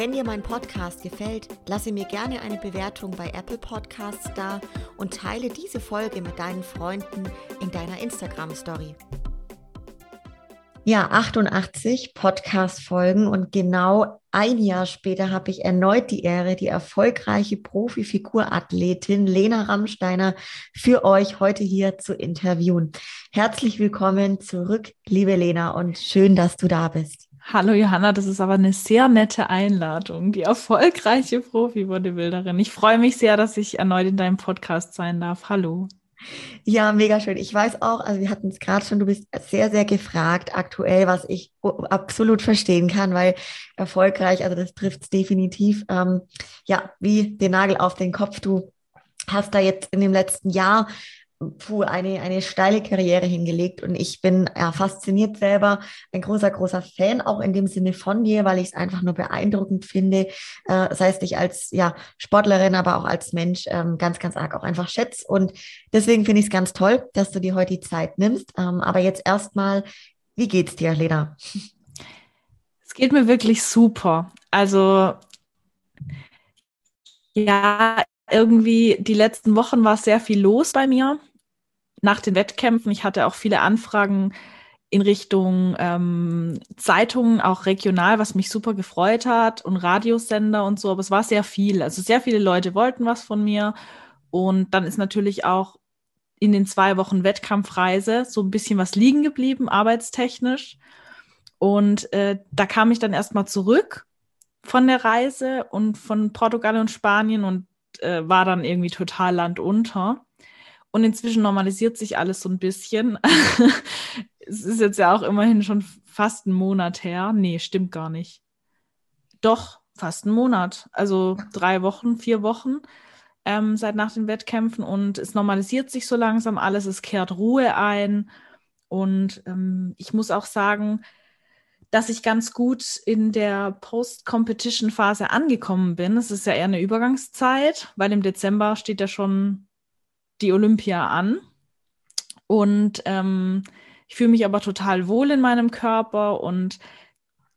Wenn dir mein Podcast gefällt, lasse mir gerne eine Bewertung bei Apple Podcasts da und teile diese Folge mit deinen Freunden in deiner Instagram Story. Ja, 88 Podcast-Folgen und genau ein Jahr später habe ich erneut die Ehre, die erfolgreiche Profi-Figurathletin Lena Rammsteiner für euch heute hier zu interviewen. Herzlich willkommen zurück, liebe Lena, und schön, dass du da bist. Hallo Johanna, das ist aber eine sehr nette Einladung, die erfolgreiche Profi-Bodybuilderin. Ich freue mich sehr, dass ich erneut in deinem Podcast sein darf. Hallo. Ja, mega schön. Ich weiß auch, also wir hatten es gerade schon, du bist sehr, sehr gefragt aktuell, was ich absolut verstehen kann, weil erfolgreich, also das trifft es definitiv, ähm, ja, wie den Nagel auf den Kopf. Du hast da jetzt in dem letzten Jahr puh, eine, eine steile Karriere hingelegt. Und ich bin ja, fasziniert selber, ein großer, großer Fan auch in dem Sinne von dir, weil ich es einfach nur beeindruckend finde, äh, das heißt ich als ja, Sportlerin, aber auch als Mensch ähm, ganz, ganz arg auch einfach schätze und deswegen finde ich es ganz toll, dass du dir heute die Zeit nimmst, ähm, aber jetzt erstmal, wie geht's dir, Lena? Es geht mir wirklich super, also ja, irgendwie die letzten Wochen war sehr viel los bei mir nach den Wettkämpfen, ich hatte auch viele Anfragen in Richtung ähm, Zeitungen, auch regional, was mich super gefreut hat und Radiosender und so, aber es war sehr viel. Also sehr viele Leute wollten was von mir und dann ist natürlich auch in den zwei Wochen Wettkampfreise so ein bisschen was liegen geblieben, arbeitstechnisch. Und äh, da kam ich dann erstmal zurück von der Reise und von Portugal und Spanien und äh, war dann irgendwie total landunter. Und inzwischen normalisiert sich alles so ein bisschen. es ist jetzt ja auch immerhin schon fast ein Monat her. Nee, stimmt gar nicht. Doch, fast ein Monat. Also drei Wochen, vier Wochen ähm, seit nach den Wettkämpfen. Und es normalisiert sich so langsam alles. Es kehrt Ruhe ein. Und ähm, ich muss auch sagen, dass ich ganz gut in der Post-Competition-Phase angekommen bin. Es ist ja eher eine Übergangszeit, weil im Dezember steht ja schon die Olympia an. Und ähm, ich fühle mich aber total wohl in meinem Körper und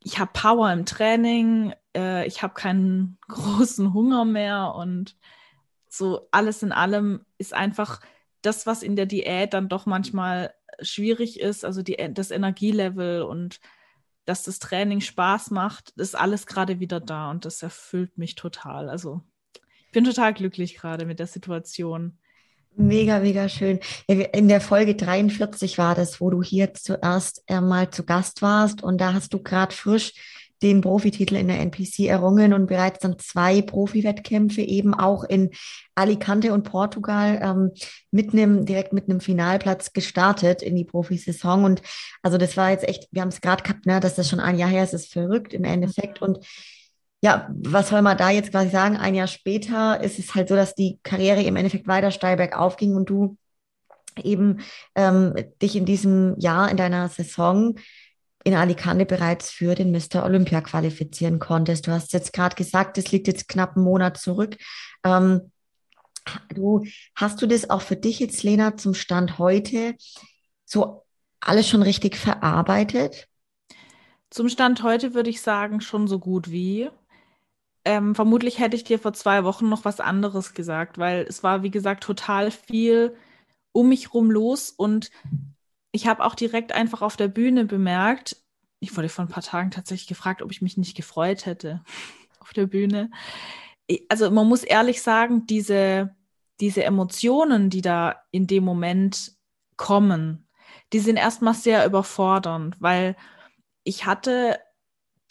ich habe Power im Training, äh, ich habe keinen großen Hunger mehr und so alles in allem ist einfach das, was in der Diät dann doch manchmal schwierig ist, also die, das Energielevel und dass das Training Spaß macht, ist alles gerade wieder da und das erfüllt mich total. Also ich bin total glücklich gerade mit der Situation. Mega, mega schön. In der Folge 43 war das, wo du hier zuerst einmal zu Gast warst und da hast du gerade frisch den Profititel in der NPC errungen und bereits dann zwei Profi-Wettkämpfe eben auch in Alicante und Portugal ähm, mit einem, direkt mit einem Finalplatz gestartet in die Profisaison. Und also das war jetzt echt, wir haben es gerade gehabt, ne, dass das schon ein Jahr her ist, ist verrückt im Endeffekt. Und ja, was soll man da jetzt quasi sagen? Ein Jahr später ist es halt so, dass die Karriere im Endeffekt weiter steil bergauf ging und du eben ähm, dich in diesem Jahr, in deiner Saison in Alicante bereits für den Mr. Olympia qualifizieren konntest. Du hast jetzt gerade gesagt, es liegt jetzt knapp einen Monat zurück. Ähm, du, hast du das auch für dich jetzt, Lena, zum Stand heute so alles schon richtig verarbeitet? Zum Stand heute würde ich sagen, schon so gut wie. Ähm, vermutlich hätte ich dir vor zwei Wochen noch was anderes gesagt, weil es war, wie gesagt, total viel um mich rum los und ich habe auch direkt einfach auf der Bühne bemerkt, ich wurde vor ein paar Tagen tatsächlich gefragt, ob ich mich nicht gefreut hätte auf der Bühne. Also man muss ehrlich sagen, diese, diese Emotionen, die da in dem Moment kommen, die sind erstmal sehr überfordernd, weil ich hatte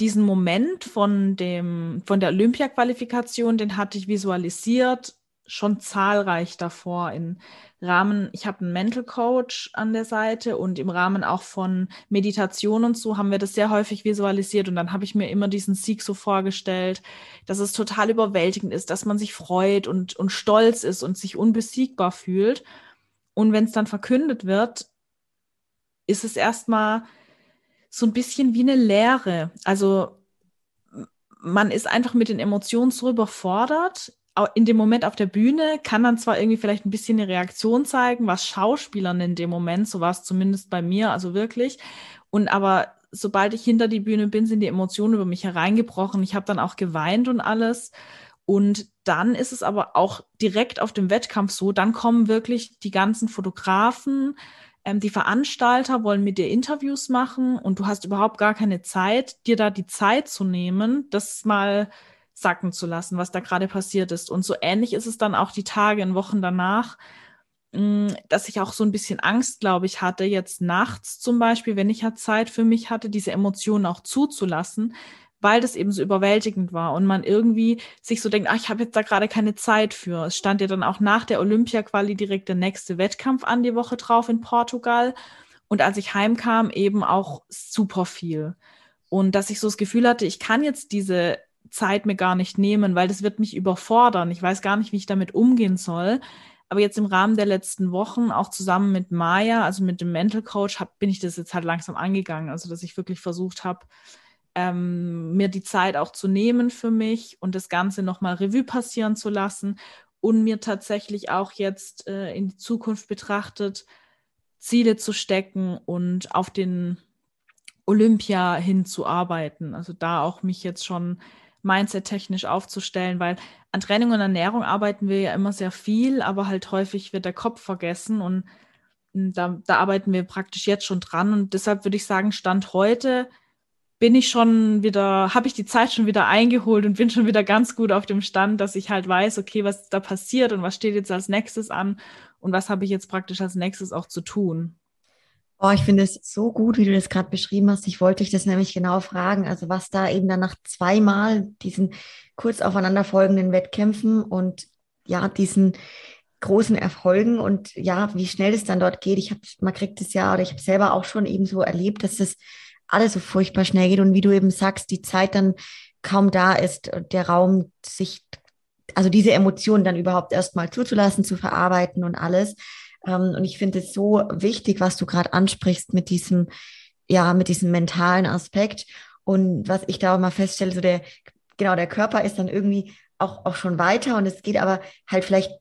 diesen Moment von dem, von der Olympia-Qualifikation, den hatte ich visualisiert, schon zahlreich davor im Rahmen, ich habe einen Mental Coach an der Seite und im Rahmen auch von Meditation und so haben wir das sehr häufig visualisiert und dann habe ich mir immer diesen Sieg so vorgestellt, dass es total überwältigend ist, dass man sich freut und, und stolz ist und sich unbesiegbar fühlt. Und wenn es dann verkündet wird, ist es erstmal so ein bisschen wie eine Lehre. Also man ist einfach mit den Emotionen so überfordert. In dem Moment auf der Bühne kann dann zwar irgendwie vielleicht ein bisschen eine Reaktion zeigen, was Schauspielern in dem Moment, so war es zumindest bei mir, also wirklich. Und aber sobald ich hinter die Bühne bin, sind die Emotionen über mich hereingebrochen. Ich habe dann auch geweint und alles. Und dann ist es aber auch direkt auf dem Wettkampf so, dann kommen wirklich die ganzen Fotografen, ähm, die Veranstalter wollen mit dir Interviews machen und du hast überhaupt gar keine Zeit, dir da die Zeit zu nehmen, das mal sacken zu lassen, was da gerade passiert ist. Und so ähnlich ist es dann auch die Tage und Wochen danach, mh, mm, dass ich auch so ein bisschen Angst, glaube ich, hatte, jetzt nachts zum Beispiel, wenn ich ja Zeit für mich hatte, diese Emotionen auch zuzulassen, weil das eben so überwältigend war und man irgendwie sich so denkt, ach, ich habe jetzt da gerade keine Zeit für. Es stand ja dann auch nach der Olympia-Quali direkt der nächste Wettkampf an die Woche drauf in Portugal. Und als ich heimkam, eben auch super viel. Und dass ich so das Gefühl hatte, ich kann jetzt diese Zeit mir gar nicht nehmen, weil das wird mich überfordern. Ich weiß gar nicht, wie ich damit umgehen soll. Aber jetzt im Rahmen der letzten Wochen, auch zusammen mit Maya, also mit dem Mental Coach, hab, bin ich das jetzt halt langsam angegangen. Also, dass ich wirklich versucht habe, ähm, mir die Zeit auch zu nehmen für mich und das Ganze nochmal Revue passieren zu lassen und mir tatsächlich auch jetzt äh, in die Zukunft betrachtet Ziele zu stecken und auf den Olympia hinzuarbeiten. Also da auch mich jetzt schon mindset-technisch aufzustellen, weil an Training und Ernährung arbeiten wir ja immer sehr viel, aber halt häufig wird der Kopf vergessen und hm, da, da arbeiten wir praktisch jetzt schon dran. Und deshalb würde ich sagen, Stand heute bin ich schon wieder, habe ich die Zeit schon wieder eingeholt und bin schon wieder ganz gut auf dem Stand, dass ich halt weiß, okay, was da passiert und was steht jetzt als nächstes an und was habe ich jetzt praktisch als nächstes auch zu tun. Oh, ich finde es so gut, wie du das gerade beschrieben hast. Ich wollte dich das nämlich genau fragen. Also was da eben dann nach zweimal diesen kurz aufeinanderfolgenden Wettkämpfen und ja, diesen großen Erfolgen und ja, wie schnell es dann dort geht. Ich habe, man kriegt es ja, oder ich habe selber auch schon eben so erlebt, dass es alles so furchtbar schnell geht und wie du eben sagst, die Zeit dann kaum da ist, der Raum sich, also diese Emotionen dann überhaupt erstmal zuzulassen, zu verarbeiten und alles. Ähm, und ich finde es so wichtig, was du gerade ansprichst mit diesem, ja, mit diesem mentalen Aspekt. Und was ich da auch mal feststelle, so der, genau, der Körper ist dann irgendwie auch, auch schon weiter und es geht aber halt vielleicht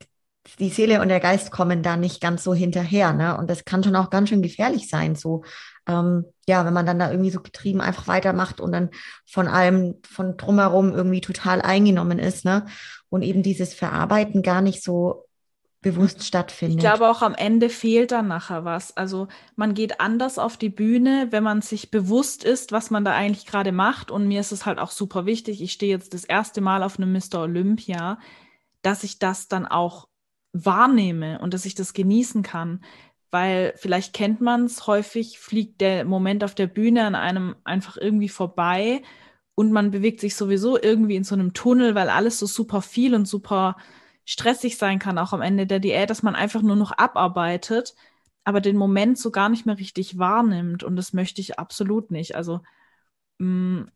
die Seele und der Geist kommen da nicht ganz so hinterher, ne? Und das kann schon auch ganz schön gefährlich sein, so ähm, ja, wenn man dann da irgendwie so getrieben einfach weitermacht und dann von allem von drumherum irgendwie total eingenommen ist, ne? Und eben dieses Verarbeiten gar nicht so bewusst stattfindet. Ich glaube auch am Ende fehlt dann nachher was. Also man geht anders auf die Bühne, wenn man sich bewusst ist, was man da eigentlich gerade macht. Und mir ist es halt auch super wichtig. Ich stehe jetzt das erste Mal auf einem Mr. Olympia, dass ich das dann auch wahrnehme und dass ich das genießen kann weil vielleicht kennt man es, häufig fliegt der Moment auf der Bühne an einem einfach irgendwie vorbei und man bewegt sich sowieso irgendwie in so einem Tunnel, weil alles so super viel und super stressig sein kann, auch am Ende der Diät, dass man einfach nur noch abarbeitet, aber den Moment so gar nicht mehr richtig wahrnimmt. Und das möchte ich absolut nicht. Also mh, mm,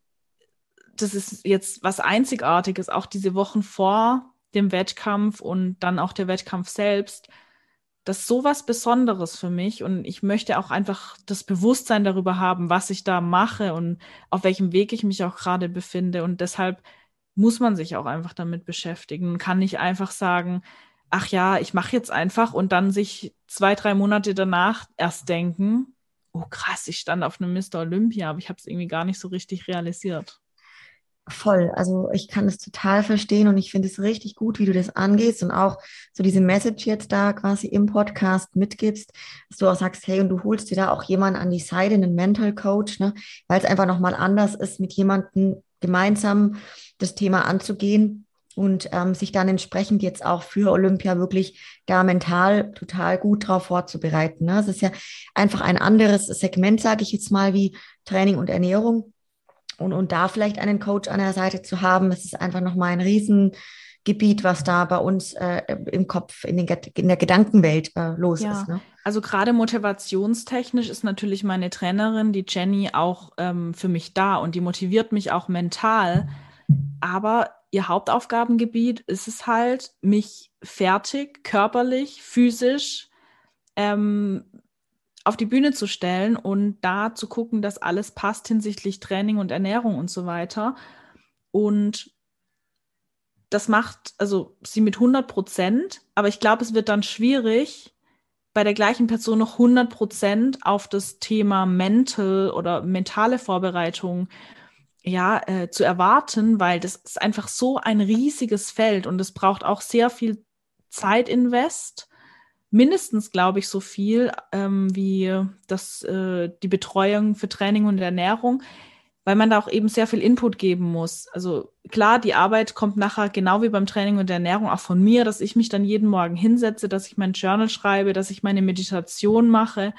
das ist jetzt was Einzigartiges, auch diese Wochen vor dem Wettkampf und dann auch der Wettkampf selbst das ist so was Besonderes für mich und ich möchte auch einfach das Bewusstsein darüber haben, was ich da mache und auf welchem Weg ich mich auch gerade befinde. Und deshalb muss man sich auch einfach damit beschäftigen und kann nicht einfach sagen, ach ja, ich mache jetzt einfach und dann sich zwei, drei Monate danach erst denken, oh krass, ich stand auf einem Mr. Olympia, aber ich habe es irgendwie gar nicht so richtig realisiert. Voll. Also ich kann es total verstehen und ich finde es richtig gut, wie du das angehst und auch so diese Message jetzt da quasi im Podcast mitgibst, dass du auch sagst, hey, und du holst dir da auch jemanden an die Seite, einen Mental Coach, ne, weil es einfach nochmal anders ist, mit jemandem gemeinsam das Thema anzugehen und ähm, sich dann entsprechend jetzt auch für Olympia wirklich da mental total gut drauf vorzubereiten. Ne? Es ist ja einfach ein anderes Segment, sage ich jetzt mal, wie Training und Ernährung und, und da vielleicht einen Coach an der Seite zu haben, es ist einfach nochmal ein Riesengebiet, was da bei uns äh, im Kopf, in, den, in der Gedankenwelt äh, los ja. ist. Ne? Also gerade motivationstechnisch ist natürlich meine Trainerin, die Jenny, auch ähm, für mich da und die motiviert mich auch mental. Aber ihr Hauptaufgabengebiet ist es halt, mich fertig, körperlich, physisch ähm, auf die Bühne zu stellen und da zu gucken, dass alles passt hinsichtlich Training und Ernährung und so weiter. Und das macht also sie mit 100 Prozent, aber ich glaube, es wird dann schwierig, bei der gleichen Person noch 100 Prozent auf das Thema Mental oder mentale Vorbereitung ja, äh, zu erwarten, weil das ist einfach so ein riesiges Feld und es braucht auch sehr viel Zeitinvest mindestens, glaube ich, so viel ähm, wie das, äh, die Betreuung für Training und Ernährung, weil man da auch eben sehr viel Input geben muss. Also klar, die Arbeit kommt nachher genau wie beim Training und Ernährung auch von mir, dass ich mich dann jeden Morgen hinsetze, dass ich mein Journal schreibe, dass ich meine Meditation mache.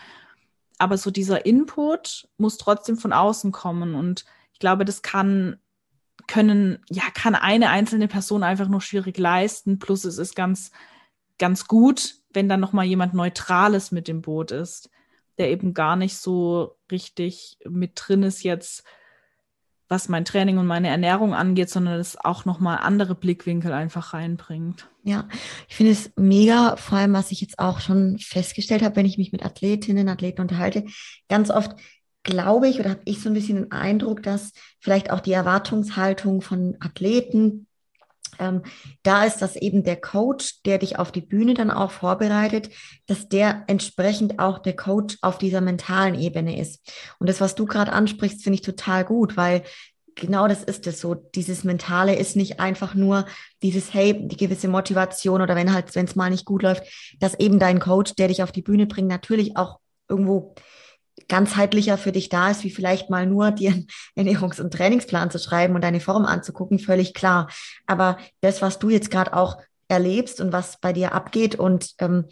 Aber so dieser Input muss trotzdem von außen kommen. Und ich glaube, das kann können, ja, kann eine einzelne Person einfach nur schwierig leisten. Plus es ist ganz, ganz gut, wenn dann nochmal jemand Neutrales mit dem Boot ist, der eben gar nicht so richtig mit drin ist jetzt, was mein Training und meine Ernährung angeht, sondern es auch nochmal andere Blickwinkel einfach reinbringt. Ja, ich finde es mega, vor allem, was ich jetzt auch schon festgestellt habe, wenn ich mich mit Athletinnen, Athleten unterhalte, ganz oft glaube ich oder habe ich so ein bisschen den Eindruck, dass vielleicht auch die Erwartungshaltung von Athleten ähm, da ist das eben der Coach, der dich auf die Bühne dann auch vorbereitet, dass der entsprechend auch der Coach auf dieser mentalen Ebene ist. Und das, was du gerade ansprichst, finde ich total gut, weil genau das ist es so. Dieses Mentale ist nicht einfach nur dieses, hey, die gewisse Motivation oder wenn halt, wenn es mal nicht gut läuft, dass eben dein Coach, der dich auf die Bühne bringt, natürlich auch irgendwo ganzheitlicher für dich da ist, wie vielleicht mal nur dir einen Ernährungs- und Trainingsplan zu schreiben und deine Form anzugucken, völlig klar. Aber das, was du jetzt gerade auch erlebst und was bei dir abgeht und ähm,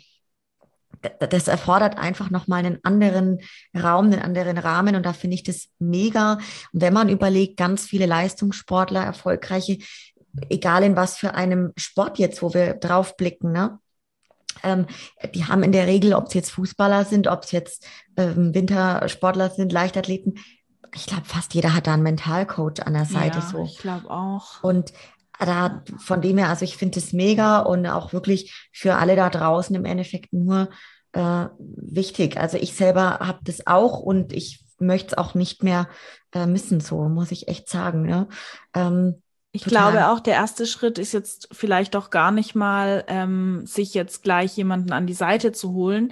das erfordert einfach nochmal einen anderen Raum, einen anderen Rahmen und da finde ich das mega. Und wenn man überlegt, ganz viele Leistungssportler, erfolgreiche, egal in was für einem Sport jetzt, wo wir drauf blicken, ne? Ähm, die haben in der Regel, ob es jetzt Fußballer sind, ob es jetzt ähm, Wintersportler sind, Leichtathleten, ich glaube, fast jeder hat da einen Mentalcoach an der Seite. Ja, so. ich glaube auch. Und da, von dem her, also ich finde es mega und auch wirklich für alle da draußen im Endeffekt nur äh, wichtig. Also ich selber habe das auch und ich möchte es auch nicht mehr äh, missen, so muss ich echt sagen. Ne? Ähm, ich Total. glaube auch, der erste Schritt ist jetzt vielleicht doch gar nicht mal, ähm, sich jetzt gleich jemanden an die Seite zu holen,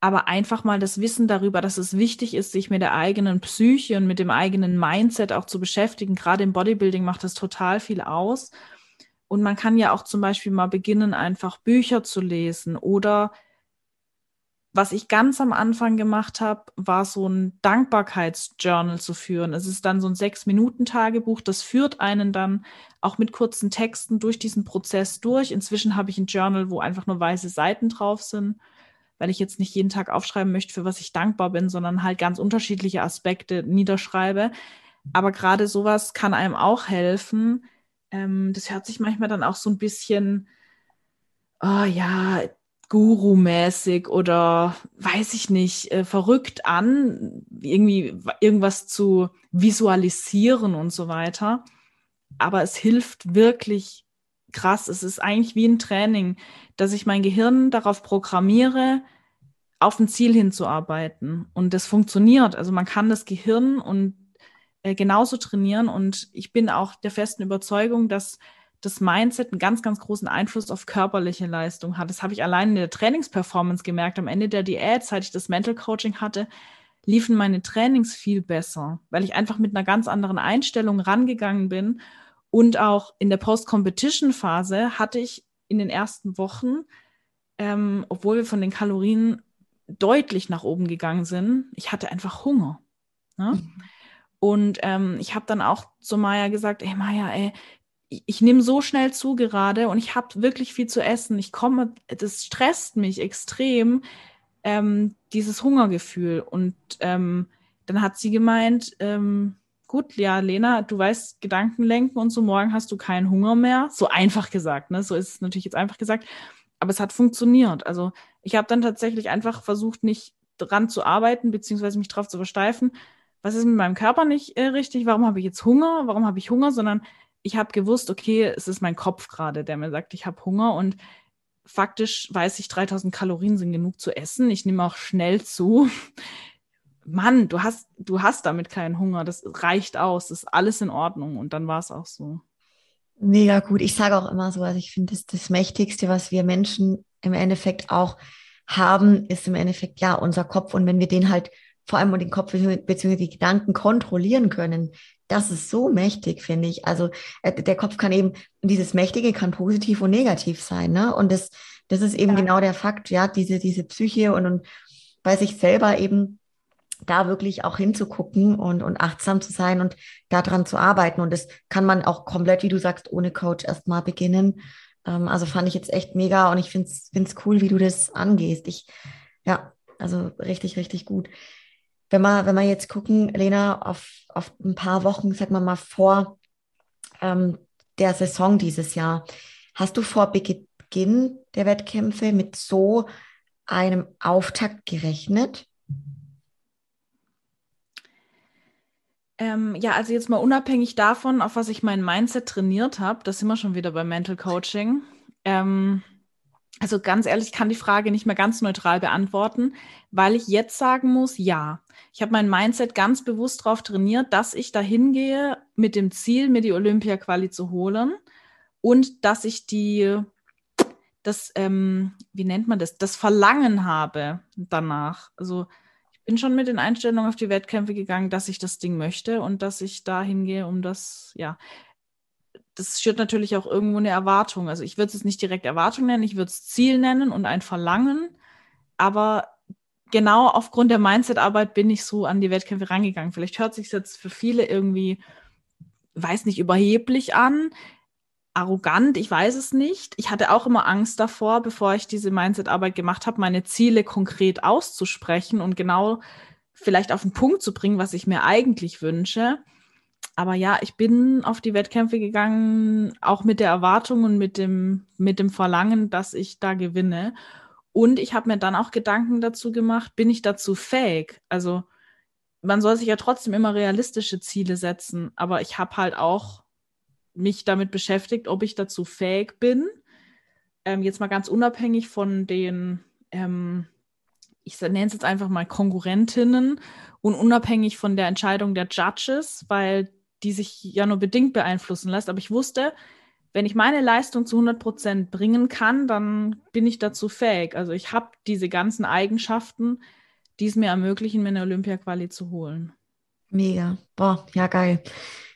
aber einfach mal das Wissen darüber, dass es wichtig ist, sich mit der eigenen Psyche und mit dem eigenen Mindset auch zu beschäftigen. Gerade im Bodybuilding macht das total viel aus. Und man kann ja auch zum Beispiel mal beginnen, einfach Bücher zu lesen oder was ich ganz am Anfang gemacht habe, war so ein Dankbarkeitsjournal zu führen. Es ist dann so ein Sechs-Minuten-Tagebuch, das führt einen dann auch mit kurzen Texten durch diesen Prozess durch. Inzwischen habe ich ein Journal, wo einfach nur weiße Seiten drauf sind, weil ich jetzt nicht jeden Tag aufschreiben möchte, für was ich dankbar bin, sondern halt ganz unterschiedliche Aspekte niederschreibe. Aber gerade sowas kann einem auch helfen. Ähm, das hört sich manchmal dann auch so ein bisschen, oh ja, Guru-mäßig oder weiß ich nicht, äh, verrückt an, irgendwie irgendwas zu visualisieren und so weiter. Aber es hilft wirklich krass. Es ist eigentlich wie ein Training, dass ich mein Gehirn darauf programmiere, auf ein Ziel hinzuarbeiten. Und das funktioniert. Also man kann das Gehirn und äh, genauso trainieren. Und ich bin auch der festen Überzeugung, dass das Mindset einen ganz, ganz großen Einfluss auf körperliche Leistung hat. Das habe ich allein in der Trainingsperformance gemerkt. Am Ende der Diät, seit ich das Mental Coaching hatte, liefen meine Trainings viel besser, weil ich einfach mit einer ganz anderen Einstellung rangegangen bin. Und auch in der Post-Competition-Phase hatte ich in den ersten Wochen, ähm, obwohl wir von den Kalorien deutlich nach oben gegangen sind, ich hatte einfach Hunger. Ne? Mhm. Und ähm, ich habe dann auch zu Maya gesagt, ey Maya, ey, ich, nehme so schnell zu gerade und ich habe wirklich viel zu essen. Ich komme, das stresst mich extrem, ähm, dieses Hungergefühl. Und ähm, dann hat sie gemeint, ähm, gut, ja, Lena, du weißt Gedanken lenken und so, morgen hast du keinen Hunger mehr. So einfach gesagt, ne? So ist es natürlich jetzt einfach gesagt. Aber es hat funktioniert. Also ich habe dann tatsächlich einfach versucht, nicht dran zu arbeiten, beziehungsweise mich drauf zu versteifen. Was ist mit meinem Körper nicht äh, richtig? Warum habe ich jetzt Hunger? Warum habe ich Hunger? Sondern ich habe gewusst, okay, es ist mein Kopf gerade, der mir sagt, ich habe Hunger und faktisch weiß ich, 3000 Kalorien sind genug zu essen. Ich nehme auch schnell zu. Mann, du hast, du hast damit keinen Hunger. Das reicht aus. Das ist alles in Ordnung. Und dann war es auch so. Mega gut. Ich sage auch immer so, also ich finde, das, das Mächtigste, was wir Menschen im Endeffekt auch haben, ist im Endeffekt ja unser Kopf. Und wenn wir den halt vor allem den Kopf bzw. die Gedanken kontrollieren können, das ist so mächtig, finde ich. Also äh, der Kopf kann eben, dieses Mächtige kann positiv und negativ sein. Ne? Und das, das ist eben ja. genau der Fakt, ja, diese, diese Psyche und, und bei sich selber eben da wirklich auch hinzugucken und, und achtsam zu sein und daran zu arbeiten. Und das kann man auch komplett, wie du sagst, ohne Coach erstmal beginnen. Ähm, also fand ich jetzt echt mega und ich finde es cool, wie du das angehst. Ich, ja, also richtig, richtig gut. Wenn wir, wenn wir jetzt gucken, Lena, auf, auf ein paar Wochen, sag mal mal, vor ähm, der Saison dieses Jahr, hast du vor Beginn der Wettkämpfe mit so einem Auftakt gerechnet? Ähm, ja, also jetzt mal unabhängig davon, auf was ich mein Mindset trainiert habe, das sind wir schon wieder beim Mental Coaching. Ähm, also ganz ehrlich, ich kann die Frage nicht mehr ganz neutral beantworten, weil ich jetzt sagen muss, ja. Ich habe mein Mindset ganz bewusst darauf trainiert, dass ich dahin gehe mit dem Ziel, mir die Olympia-Quali zu holen und dass ich die, das, ähm, wie nennt man das, das Verlangen habe danach. Also ich bin schon mit den Einstellungen auf die Wettkämpfe gegangen, dass ich das Ding möchte und dass ich dahin gehe, um das, ja, das schürt natürlich auch irgendwo eine Erwartung. Also ich würde es nicht direkt Erwartung nennen, ich würde es Ziel nennen und ein Verlangen. Aber genau aufgrund der Mindset-Arbeit bin ich so an die Wettkämpfe rangegangen. Vielleicht hört sich jetzt für viele irgendwie, weiß nicht, überheblich an, arrogant, ich weiß es nicht. Ich hatte auch immer Angst davor, bevor ich diese Mindset-Arbeit gemacht habe, meine Ziele konkret auszusprechen und genau vielleicht auf den Punkt zu bringen, was ich mir eigentlich wünsche aber ja, ich bin auf die Wettkämpfe gegangen, auch mit der Erwartung und mit dem, mit dem Verlangen, dass ich da gewinne. Und ich habe mir dann auch Gedanken dazu gemacht, bin ich dazu fähig? Also man soll sich ja trotzdem immer realistische Ziele setzen, aber ich habe halt auch mich damit beschäftigt, ob ich dazu fähig bin. Ähm, jetzt mal ganz unabhängig von den, ähm, ich nenne es jetzt einfach mal Konkurrentinnen und unabhängig von der Entscheidung der Judges, weil die sich ja nur bedingt beeinflussen lässt. Aber ich wusste, wenn ich meine Leistung zu 100 Prozent bringen kann, dann bin ich dazu fähig. Also ich habe diese ganzen Eigenschaften, die es mir ermöglichen, mir eine Olympia-Quali zu holen. Mega. Boah, ja geil.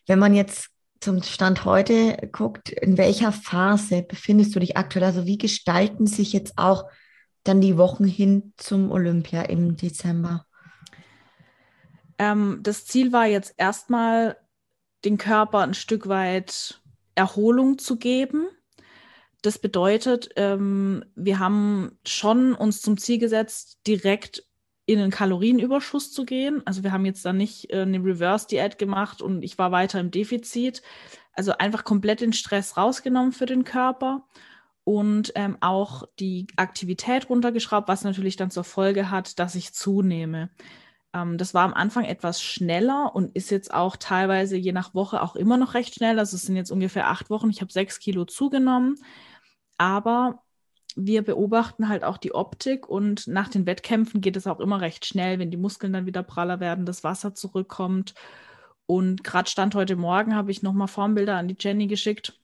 Wenn man jetzt zum Stand heute guckt, in welcher Phase befindest du dich aktuell? Also wie gestalten sich jetzt auch dann die Wochen hin zum Olympia im Dezember? Ähm, das Ziel war jetzt erstmal den Körper ein Stück weit Erholung zu geben. Das bedeutet, ähm, wir haben schon uns zum Ziel gesetzt, direkt in einen Kalorienüberschuss zu gehen. Also wir haben jetzt da nicht äh, eine Reverse-Diät gemacht und ich war weiter im Defizit. Also einfach komplett den Stress rausgenommen für den Körper und ähm, auch die Aktivität runtergeschraubt, was natürlich dann zur Folge hat, dass ich zunehme. Ähm, das war am Anfang etwas schneller und ist jetzt auch teilweise je nach Woche auch immer noch recht schnell. Also es sind jetzt ungefähr acht Wochen. Ich habe sechs Kilo zugenommen. Aber wir beobachten halt auch die Optik und nach den Wettkämpfen geht es auch immer recht schnell, wenn die Muskeln dann wieder praller werden, das Wasser zurückkommt. Und gerade Stand heute Morgen habe ich nochmal Formbilder an die Jenny geschickt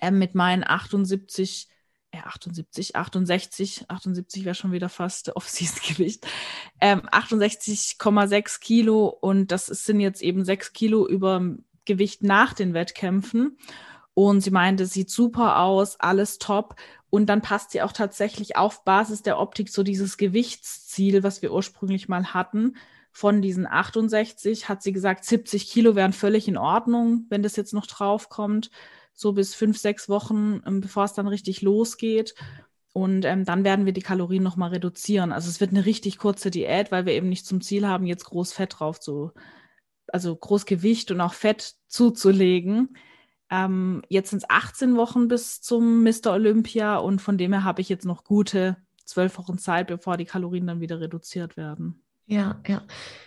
äh, mit meinen 78 äh, 78, 68, 78 wäre schon wieder fast Off-Season-Gewicht, ähm, 68,6 Kilo und das sind jetzt eben 6 Kilo über Gewicht nach den Wettkämpfen. Und sie meinte, sieht super aus, alles top. Und dann passt sie auch tatsächlich auf Basis der Optik so dieses Gewichtsziel, was wir ursprünglich mal hatten. Von diesen 68 hat sie gesagt, 70 Kilo wären völlig in Ordnung, wenn das jetzt noch drauf kommt so bis fünf, sechs Wochen, ähm, bevor es dann richtig losgeht. Und ähm, dann werden wir die Kalorien nochmal reduzieren. Also es wird eine richtig kurze Diät, weil wir eben nicht zum Ziel haben, jetzt groß Fett drauf zu, also groß Gewicht und auch Fett zuzulegen. Ähm, jetzt sind es 18 Wochen bis zum Mr. Olympia und von dem her habe ich jetzt noch gute zwölf Wochen Zeit, bevor die Kalorien dann wieder reduziert werden. Ja, ja.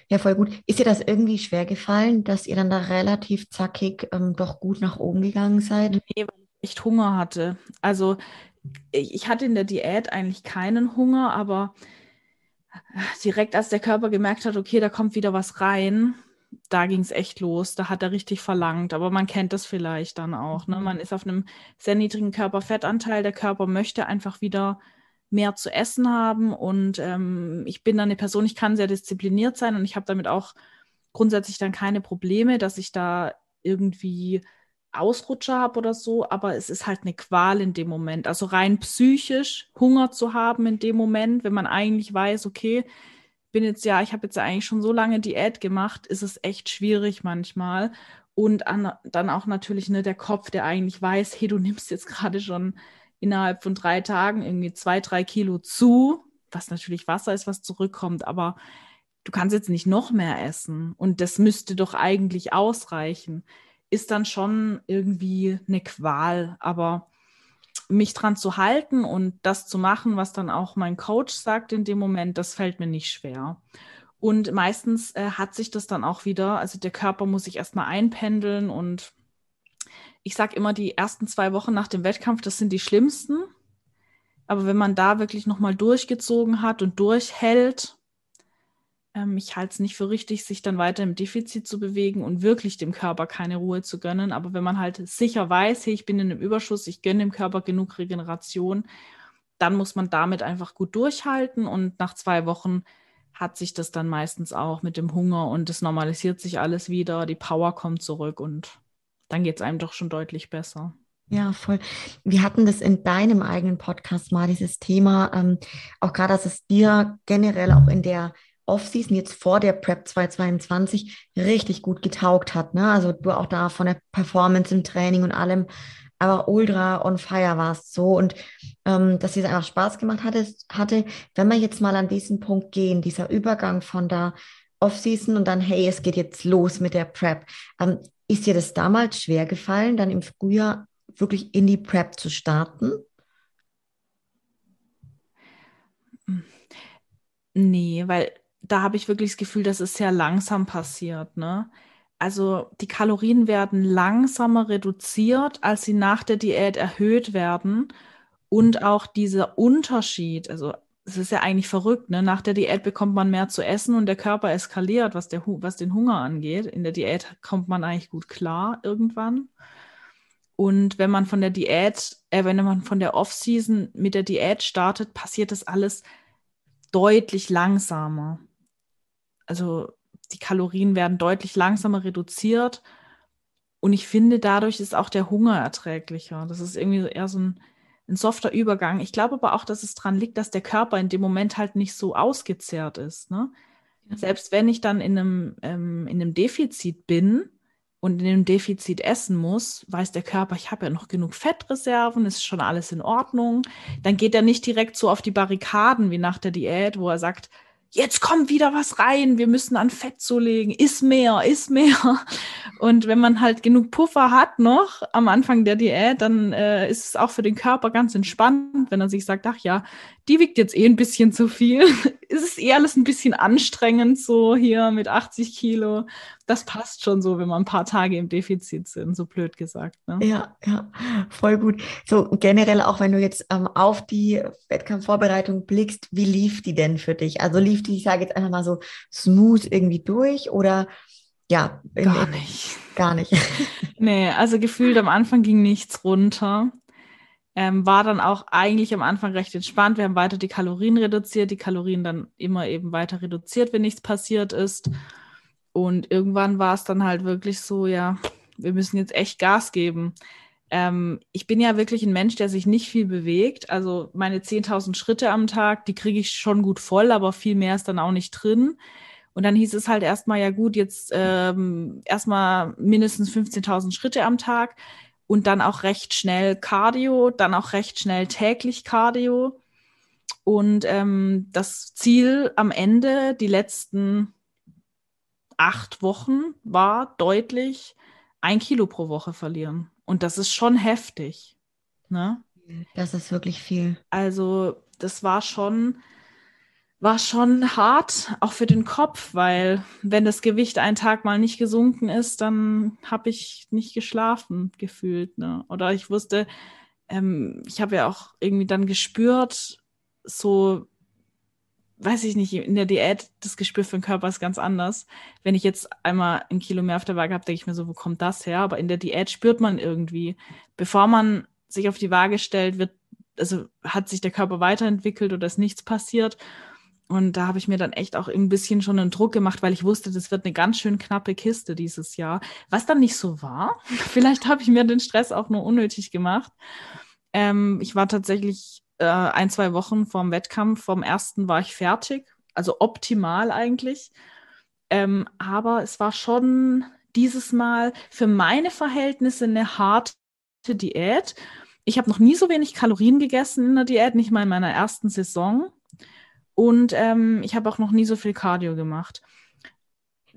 Ja, voll gut. Ist dir das irgendwie schwer gefallen, dass ihr dann da relativ zackig ähm, doch gut nach oben gegangen seid? Nee, weil ich echt Hunger hatte. Also ich hatte in der Diät eigentlich keinen Hunger, aber direkt als der Körper gemerkt hat, okay, da kommt wieder was rein, da ging es echt los. Da hat er richtig verlangt. Aber man kennt das vielleicht dann auch. Ne? Man ist auf einem sehr niedrigen Körperfettanteil. Der Körper möchte einfach wieder mehr zu essen haben. Und ähm, ich bin dann eine Person, ich kann sehr diszipliniert sein und ich habe damit auch grundsätzlich dann keine Probleme, dass ich da irgendwie Ausrutscher habe oder so, aber es ist halt eine Qual in dem Moment. Also rein psychisch Hunger zu haben in dem Moment, wenn man eigentlich weiß, okay, bin jetzt ja, ich habe jetzt ja eigentlich schon so lange Diät gemacht, ist es echt schwierig manchmal. Und an, dann auch natürlich ne, der Kopf, der eigentlich weiß, hey, du nimmst jetzt gerade schon innerhalb von drei Tagen irgendwie zwei, drei Kilo zu, was natürlich Wasser ist, was zurückkommt, aber du kannst jetzt nicht noch mehr essen und das müsste doch eigentlich ausreichen ist dann schon irgendwie eine Qual. Aber mich dran zu halten und das zu machen, was dann auch mein Coach sagt in dem Moment, das fällt mir nicht schwer. Und meistens äh, hat sich das dann auch wieder, also der Körper muss sich erstmal einpendeln und ich sage immer, die ersten zwei Wochen nach dem Wettkampf, das sind die schlimmsten. Aber wenn man da wirklich nochmal durchgezogen hat und durchhält, ähm, ich halte es nicht für richtig, sich dann weiter im Defizit zu bewegen und wirklich dem Körper keine Ruhe zu gönnen. Aber wenn man halt sicher weiß, hey, ich bin in einem Überschuss, ich gönne dem Körper genug Regeneration, dann muss man damit einfach gut durchhalten und nach zwei Wochen hat sich das dann meistens auch mit dem Hunger und es normalisiert sich alles wieder, die Power kommt zurück und dann geht es einem doch schon deutlich besser. Ja, voll. Wir hatten das in deinem eigenen Podcast mal, dieses Thema, ähm, auch gerade, dass es dir generell auch in der Offseason jetzt vor der Prep 2022 richtig gut getaugt hat. Ne? Also du auch da von der Performance im Training und allem, aber ultra on fire warst so und ähm, dass es einfach Spaß gemacht hatte, hatte. Wenn wir jetzt mal an diesen Punkt gehen, dieser Übergang von der Offseason und dann, hey, es geht jetzt los mit der Prep. Ähm, ist dir das damals schwer gefallen, dann im Frühjahr wirklich in die Prep zu starten? Nee, weil da habe ich wirklich das Gefühl, dass es sehr langsam passiert. Ne? Also die Kalorien werden langsamer reduziert, als sie nach der Diät erhöht werden. Und auch dieser Unterschied, also es ist ja eigentlich verrückt, ne? Nach der Diät bekommt man mehr zu essen und der Körper eskaliert, was, der, was den Hunger angeht. In der Diät kommt man eigentlich gut klar irgendwann. Und wenn man von der Diät, äh, wenn man von der Off-Season mit der Diät startet, passiert das alles deutlich langsamer also die Kalorien werden deutlich langsamer reduziert. Und ich finde, dadurch ist auch der Hunger erträglicher. Das ist irgendwie eher so ein, ein softer Übergang. Ich glaube aber auch, dass es daran liegt, dass der Körper in dem Moment halt nicht so ausgezehrt ist. Ne? Ja. Selbst wenn ich dann in einem, ähm, in einem Defizit bin und in einem Defizit essen muss, weiß der Körper, ich habe ja noch genug Fettreserven, ist schon alles in Ordnung. Dann geht er nicht direkt so auf die Barrikaden wie nach der Diät, wo er sagt, jetzt kommt wieder was rein, wir müssen an Fett zulegen, ist mehr, ist mehr. Und wenn man halt genug Puffer hat noch am Anfang der Diät, dann äh, ist es auch für den Körper ganz entspannt, wenn er sich sagt, ach ja, die wiegt jetzt eh ein bisschen zu viel. es ist eh alles ein bisschen anstrengend so hier mit 80 Kilo. Das passt schon so, wenn man ein paar Tage im Defizit sind, so blöd gesagt. Ne? Ja, ja, voll gut. So generell auch, wenn du jetzt ähm, auf die Wettkampfvorbereitung blickst, wie lief die denn für dich? Also lief die, ich sage jetzt einfach mal so smooth irgendwie durch oder ja, gar nicht. Gar nicht. nee, also gefühlt am Anfang ging nichts runter. Ähm, war dann auch eigentlich am Anfang recht entspannt. Wir haben weiter die Kalorien reduziert, die Kalorien dann immer eben weiter reduziert, wenn nichts passiert ist. Und irgendwann war es dann halt wirklich so, ja, wir müssen jetzt echt Gas geben. Ähm, ich bin ja wirklich ein Mensch, der sich nicht viel bewegt. Also meine 10.000 Schritte am Tag, die kriege ich schon gut voll, aber viel mehr ist dann auch nicht drin. Und dann hieß es halt erstmal, ja gut, jetzt ähm, erstmal mindestens 15.000 Schritte am Tag und dann auch recht schnell Cardio, dann auch recht schnell täglich Cardio. Und ähm, das Ziel am Ende, die letzten acht Wochen, war deutlich ein Kilo pro Woche verlieren. Und das ist schon heftig. Ne? Das ist wirklich viel. Also, das war schon war schon hart, auch für den Kopf, weil wenn das Gewicht einen Tag mal nicht gesunken ist, dann habe ich nicht geschlafen gefühlt. Ne? Oder ich wusste, ähm, ich habe ja auch irgendwie dann gespürt, so, weiß ich nicht, in der Diät, das Gespür für den Körper ist ganz anders. Wenn ich jetzt einmal ein Kilo mehr auf der Waage habe, denke ich mir so, wo kommt das her? Aber in der Diät spürt man irgendwie, bevor man sich auf die Waage stellt, wird, also hat sich der Körper weiterentwickelt oder ist nichts passiert. Und da habe ich mir dann echt auch ein bisschen schon einen Druck gemacht, weil ich wusste, das wird eine ganz schön knappe Kiste dieses Jahr. Was dann nicht so war. Vielleicht habe ich mir den Stress auch nur unnötig gemacht. Ähm, ich war tatsächlich äh, ein, zwei Wochen vorm Wettkampf. Vom ersten war ich fertig. Also optimal eigentlich. Ähm, aber es war schon dieses Mal für meine Verhältnisse eine harte Diät. Ich habe noch nie so wenig Kalorien gegessen in der Diät, nicht mal in meiner ersten Saison. Und ähm, ich habe auch noch nie so viel Cardio gemacht.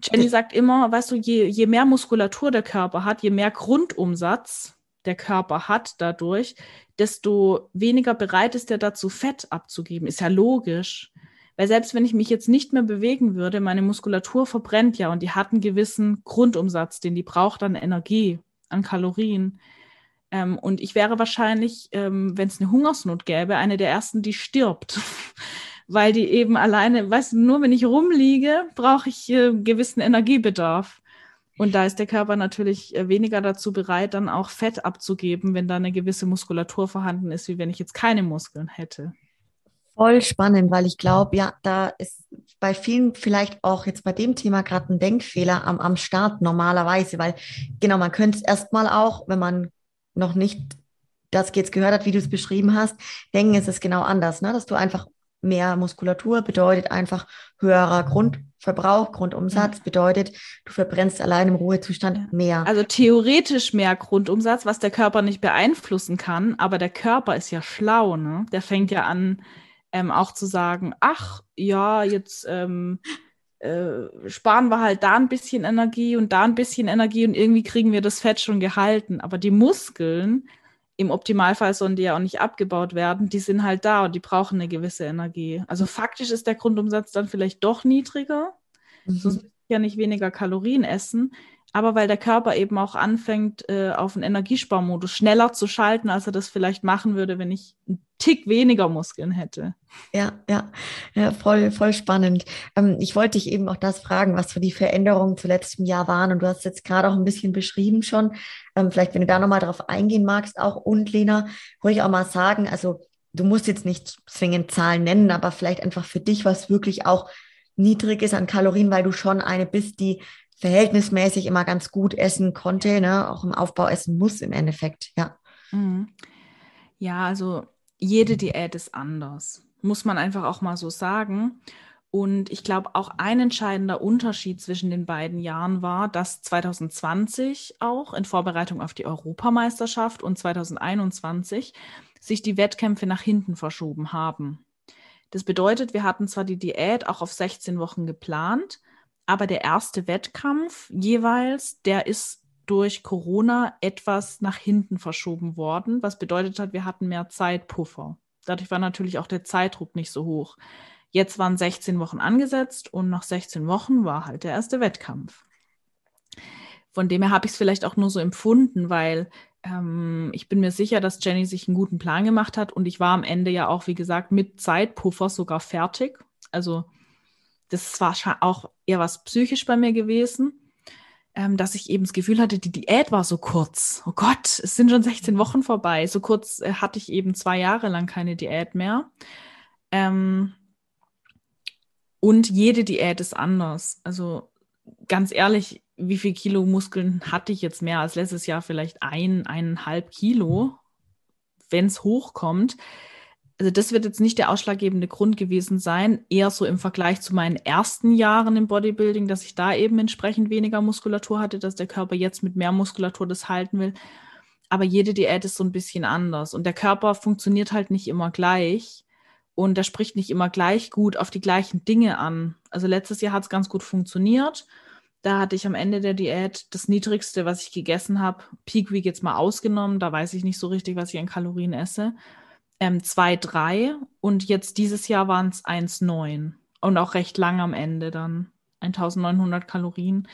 Jenny sagt immer, weißt du, je, je mehr Muskulatur der Körper hat, je mehr Grundumsatz der Körper hat dadurch, desto weniger bereit ist er dazu, Fett abzugeben. Ist ja logisch. Weil selbst wenn ich mich jetzt nicht mehr bewegen würde, meine Muskulatur verbrennt ja und die hat einen gewissen Grundumsatz, den die braucht an Energie, an Kalorien. Ähm, und ich wäre wahrscheinlich, ähm, wenn es eine Hungersnot gäbe, eine der ersten, die stirbt. Weil die eben alleine, weißt du, nur wenn ich rumliege, brauche ich äh, gewissen Energiebedarf. Und da ist der Körper natürlich äh, weniger dazu bereit, dann auch Fett abzugeben, wenn da eine gewisse Muskulatur vorhanden ist, wie wenn ich jetzt keine Muskeln hätte. Voll spannend, weil ich glaube, ja, da ist bei vielen vielleicht auch jetzt bei dem Thema gerade ein Denkfehler am, am Start normalerweise, weil genau, man könnte es erstmal auch, wenn man noch nicht das jetzt gehört hat, wie du es beschrieben hast, denken, es ist genau anders, ne? dass du einfach mehr Muskulatur bedeutet einfach höherer Grundverbrauch, Grundumsatz bedeutet, du verbrennst allein im Ruhezustand mehr. Also theoretisch mehr Grundumsatz, was der Körper nicht beeinflussen kann, aber der Körper ist ja schlau, ne? Der fängt ja an, ähm, auch zu sagen, ach ja, jetzt ähm, äh, sparen wir halt da ein bisschen Energie und da ein bisschen Energie und irgendwie kriegen wir das Fett schon gehalten. Aber die Muskeln, im Optimalfall sollen die ja auch nicht abgebaut werden. Die sind halt da und die brauchen eine gewisse Energie. Also faktisch ist der Grundumsatz dann vielleicht doch niedriger. Mhm. Sonst ja nicht weniger Kalorien essen. Aber weil der Körper eben auch anfängt, äh, auf einen Energiesparmodus schneller zu schalten, als er das vielleicht machen würde, wenn ich einen Tick weniger Muskeln hätte. Ja, ja, ja voll, voll spannend. Ähm, ich wollte dich eben auch das fragen, was so die Veränderungen zu letztem Jahr waren. Und du hast jetzt gerade auch ein bisschen beschrieben schon. Ähm, vielleicht, wenn du da nochmal drauf eingehen magst, auch. Und Lena, ruhig auch mal sagen, also du musst jetzt nicht zwingend Zahlen nennen, aber vielleicht einfach für dich, was wirklich auch niedrig ist an Kalorien, weil du schon eine bist, die verhältnismäßig immer ganz gut essen konnte, ne? auch im Aufbau essen muss im Endeffekt, ja. Mhm. Ja, also jede Diät ist anders, muss man einfach auch mal so sagen. Und ich glaube, auch ein entscheidender Unterschied zwischen den beiden Jahren war, dass 2020 auch in Vorbereitung auf die Europameisterschaft und 2021 sich die Wettkämpfe nach hinten verschoben haben. Das bedeutet, wir hatten zwar die Diät auch auf 16 Wochen geplant, aber der erste Wettkampf jeweils, der ist durch Corona etwas nach hinten verschoben worden, was bedeutet hat, wir hatten mehr Zeitpuffer. Dadurch war natürlich auch der Zeitdruck nicht so hoch. Jetzt waren 16 Wochen angesetzt und nach 16 Wochen war halt der erste Wettkampf. Von dem her habe ich es vielleicht auch nur so empfunden, weil ähm, ich bin mir sicher, dass Jenny sich einen guten Plan gemacht hat und ich war am Ende ja auch, wie gesagt, mit Zeitpuffer sogar fertig. Also das war auch eher was psychisch bei mir gewesen, ähm, dass ich eben das Gefühl hatte, die Diät war so kurz. Oh Gott, es sind schon 16 Wochen vorbei. So kurz äh, hatte ich eben zwei Jahre lang keine Diät mehr. Ähm, und jede Diät ist anders. Also ganz ehrlich, wie viel Kilo Muskeln hatte ich jetzt mehr als letztes Jahr? Vielleicht ein, eineinhalb Kilo, wenn es hochkommt also das wird jetzt nicht der ausschlaggebende Grund gewesen sein, eher so im Vergleich zu meinen ersten Jahren im Bodybuilding, dass ich da eben entsprechend weniger Muskulatur hatte, dass der Körper jetzt mit mehr Muskulatur das halten will. Aber jede Diät ist so ein bisschen anders und der Körper funktioniert halt nicht immer gleich und der spricht nicht immer gleich gut auf die gleichen Dinge an. Also letztes Jahr hat es ganz gut funktioniert. Da hatte ich am Ende der Diät das niedrigste, was ich gegessen habe, Peak Week jetzt mal ausgenommen. Da weiß ich nicht so richtig, was ich an Kalorien esse ähm, 2,3 und jetzt dieses Jahr waren es 1,9 und auch recht lang am Ende dann 1900 Kalorien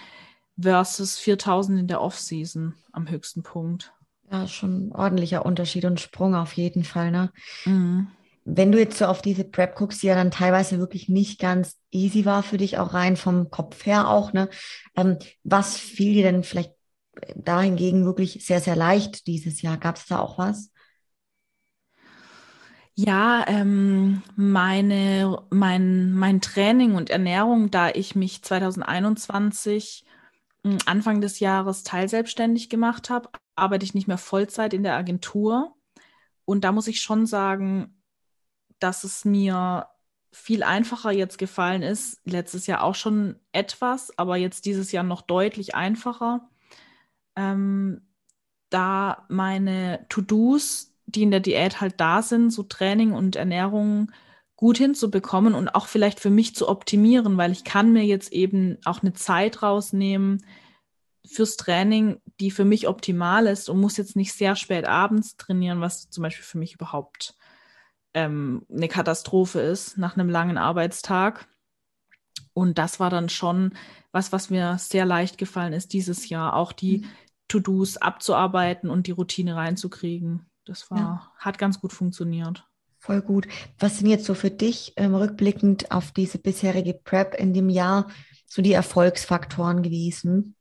versus 4000 in der Off-Season am höchsten Punkt. Ja, schon ein ordentlicher Unterschied und Sprung auf jeden Fall, ne? Mhm. Wenn du jetzt so auf diese Prep guckst, die ja dann teilweise wirklich nicht ganz easy war für dich, auch rein vom Kopf her auch, ne? Ähm, was fiel dir denn vielleicht dahingegen wirklich sehr, sehr leicht dieses Jahr? Gab es da auch was? Ja, ähm, meine, mein, mein Training und Ernährung, da ich mich 2021 hm, Anfang des Jahres teilselbstständig gemacht habe, arbeite ich nicht mehr Vollzeit in der Agentur. Und da muss ich schon sagen, dass es mir viel einfacher jetzt gefallen ist. Letztes Jahr auch schon etwas, aber jetzt dieses Jahr noch deutlich einfacher. Ähm, da meine To-Dos, die in der Diät halt da sind, so Training und Ernährung gut hinzubekommen und auch vielleicht für mich zu optimieren, weil ich kann mir jetzt eben auch eine Zeit rausnehmen, fürs Training, die für mich optimal ist und muss jetzt nicht sehr spät abends trainieren, was zum Beispiel für mich überhaupt ähm, eine Katastrophe ist nach einem langen Arbeitstag. Und das war dann schon was, was mir sehr leicht gefallen ist dieses Jahr, auch die mhm. To-Dos abzuarbeiten und die Routine reinzukriegen. Das war, ja. hat ganz gut funktioniert. Voll gut. Was sind jetzt so für dich ähm, rückblickend auf diese bisherige Prep in dem Jahr so die Erfolgsfaktoren gewesen?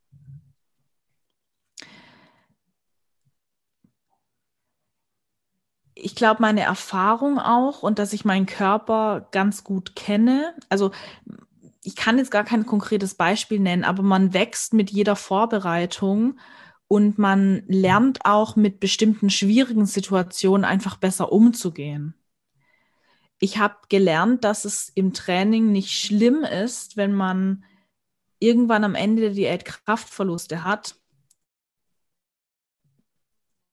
ich glaube, meine Erfahrung auch und dass ich meinen Körper ganz gut kenne. Also ich kann jetzt gar kein konkretes Beispiel nennen, aber man wächst mit jeder Vorbereitung und man lernt auch mit bestimmten schwierigen Situationen einfach besser umzugehen. Ich habe gelernt, dass es im Training nicht schlimm ist, wenn man irgendwann am Ende der Diät Kraftverluste hat,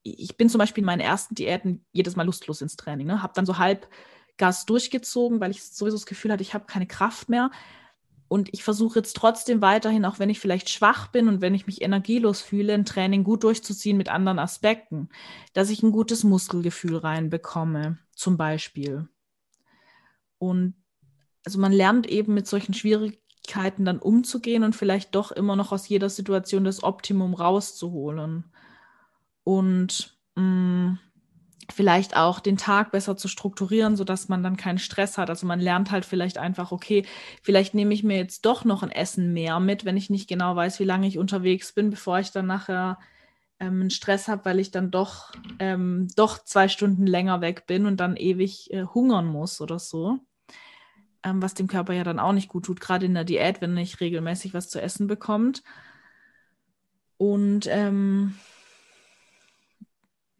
ich bin zum Beispiel in meinen ersten Diäten jedes Mal lustlos ins Training. Ne? Habe dann so halb Gas durchgezogen, weil ich sowieso das Gefühl hatte, ich habe keine Kraft mehr. Und ich versuche jetzt trotzdem weiterhin, auch wenn ich vielleicht schwach bin und wenn ich mich energielos fühle, ein Training gut durchzuziehen mit anderen Aspekten. Dass ich ein gutes Muskelgefühl reinbekomme, zum Beispiel. Und also man lernt eben mit solchen Schwierigkeiten dann umzugehen und vielleicht doch immer noch aus jeder Situation das Optimum rauszuholen und mh, mm, vielleicht auch den Tag besser zu strukturieren, sodass man dann keinen Stress hat. Also man lernt halt vielleicht einfach, okay, vielleicht nehme ich mir jetzt doch noch ein Essen mehr mit, wenn ich nicht genau weiß, wie lange ich unterwegs bin, bevor ich dann nachher ähm, einen Stress habe, weil ich dann doch, ähm, doch zwei Stunden länger weg bin und dann ewig äh, hungern muss oder so. Ähm, was dem Körper ja dann auch nicht gut tut, gerade in der Diät, wenn er nicht regelmäßig was zu essen bekommt. Und ähm,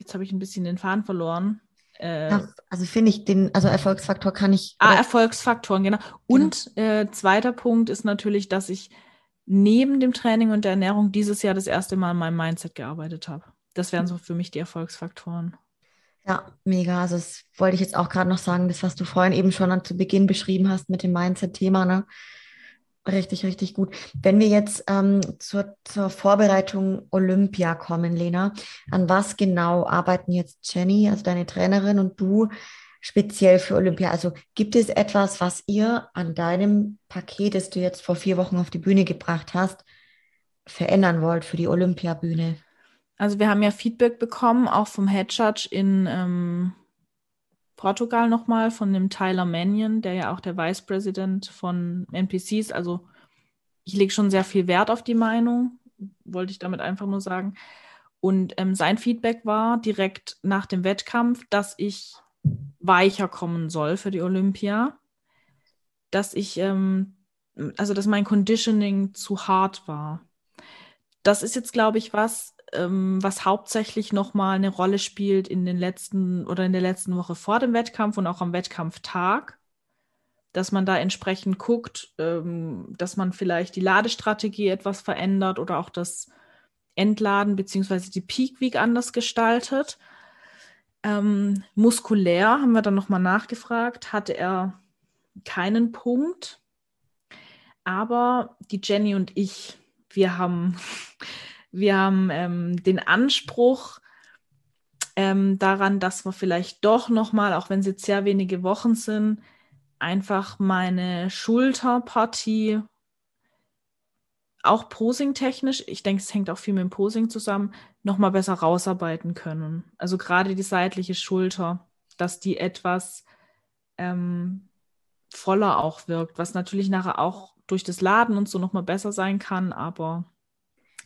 Jetzt habe ich ein bisschen den Faden verloren. Äh, ja, also finde ich den, also Erfolgsfaktor kann ich. Ah, Erfolgsfaktoren, genau. Und genau. Äh, zweiter Punkt ist natürlich, dass ich neben dem Training und der Ernährung dieses Jahr das erste Mal an meinem Mindset gearbeitet habe. Das wären so für mich die Erfolgsfaktoren. Ja, mega. Also das wollte ich jetzt auch gerade noch sagen, das, was du vorhin eben schon zu Beginn beschrieben hast mit dem Mindset-Thema, ne? Richtig, richtig gut. Wenn wir jetzt ähm, zur, zur Vorbereitung Olympia kommen, Lena, an was genau arbeiten jetzt Jenny, also deine Trainerin und du speziell für Olympia? Also gibt es etwas, was ihr an deinem Paket, das du jetzt vor vier Wochen auf die Bühne gebracht hast, verändern wollt für die Olympiabühne? Also wir haben ja Feedback bekommen, auch vom Head Judge in ähm, Portugal nochmal von dem Tyler Mannion, der ja auch der Vice President von NPCs, also ich lege schon sehr viel Wert auf die Meinung, wollte ich damit einfach nur sagen. Und ähm, sein Feedback war direkt nach dem Wettkampf, dass ich weicher kommen soll für die Olympia, dass ich, ähm, also dass mein Conditioning zu hart war. Das ist jetzt, glaube ich, was, ähm, was hauptsächlich nochmal eine Rolle spielt in den letzten oder in der letzten Woche vor dem Wettkampf und auch am Wettkampftag. Dass man da entsprechend guckt, ähm, dass man vielleicht die Ladestrategie etwas verändert oder auch das Entladen bzw. die Peak Week anders gestaltet. Ähm, muskulär haben wir dann nochmal nachgefragt, hatte er keinen Punkt. Aber die Jenny und ich, wir haben wir haben ähm, den Anspruch ähm, daran, dass wir vielleicht doch nochmal, auch wenn es jetzt sehr wenige Wochen sind, einfach meine Schulterpartie auch posing-technisch, ich denke, es hängt auch viel mit dem Posing zusammen, nochmal besser rausarbeiten können. Also gerade die seitliche Schulter, dass die etwas ähm, voller auch wirkt, was natürlich nachher auch durch das Laden und so nochmal besser sein kann, aber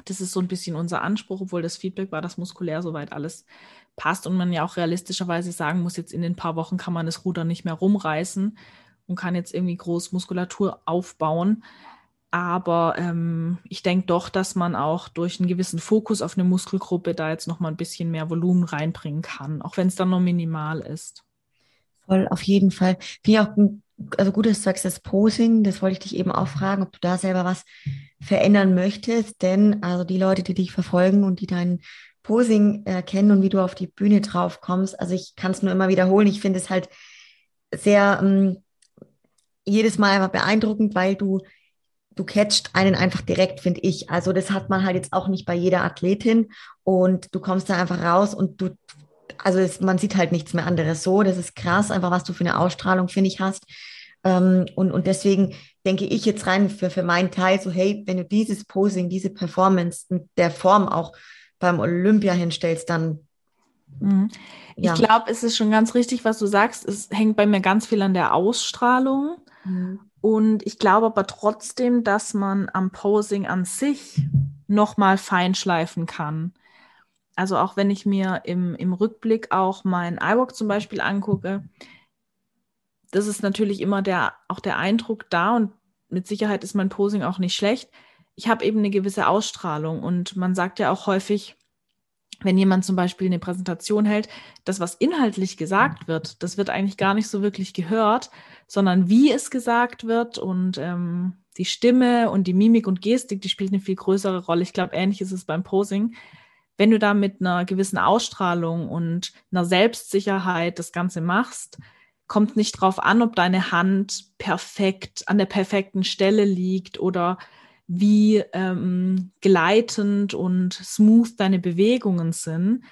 das ist so ein bisschen unser Anspruch, obwohl das Feedback war, dass muskulär soweit alles passt und man ja auch realistischerweise sagen muss, jetzt in den paar Wochen kann man das Ruder nicht mehr rumreißen und kann jetzt irgendwie groß Muskulatur aufbauen. Aber ähm, ich denke doch, dass man auch durch einen gewissen Fokus auf eine Muskelgruppe da jetzt nochmal ein bisschen mehr Volumen reinbringen kann, auch wenn es dann nur minimal ist. Voll, auf jeden Fall. Finde ich auch also gut, dass du sagst, das Posing, das wollte ich dich eben auch fragen, ob du da selber was verändern möchtest, denn also die Leute, die dich verfolgen und die dein Posing erkennen und wie du auf die Bühne drauf kommst, also ich kann es nur immer wiederholen, ich finde es halt sehr ähm, jedes Mal einfach beeindruckend, weil du du catcht einen einfach direkt, finde ich. Also das hat man halt jetzt auch nicht bei jeder Athletin und du kommst da einfach raus und du also es, man sieht halt nichts mehr anderes so. Das ist krass, einfach was du für eine Ausstrahlung, finde ich, hast. Ähm, und, und deswegen denke ich jetzt rein für, für meinen Teil so, hey, wenn du dieses Posing, diese Performance in der Form auch beim Olympia hinstellst, dann. Mhm. Ja. Ich glaube, es ist schon ganz richtig, was du sagst. Es hängt bei mir ganz viel an der Ausstrahlung. Mhm. Und ich glaube aber trotzdem, dass man am Posing an sich nochmal feinschleifen kann also auch wenn ich mir im, im Rückblick auch mein iWalk zum Beispiel angucke, das ist natürlich immer der, auch der Eindruck da und mit Sicherheit ist mein Posing auch nicht schlecht. Ich habe eben eine gewisse Ausstrahlung und man sagt ja auch häufig, wenn jemand zum Beispiel eine Präsentation hält, das, was inhaltlich gesagt wird, das wird eigentlich gar nicht so wirklich gehört, sondern wie es gesagt wird und ähm, die Stimme und die Mimik und Gestik, die spielt eine viel größere Rolle. Ich glaube, ähnlich ist es beim Posing wenn du da mit einer gewissen Ausstrahlung und einer Selbstsicherheit das Ganze machst, kommt nicht drauf an, ob deine Hand perfekt an der perfekten Stelle liegt oder wie ähm, gleitend und smooth deine Bewegungen sind.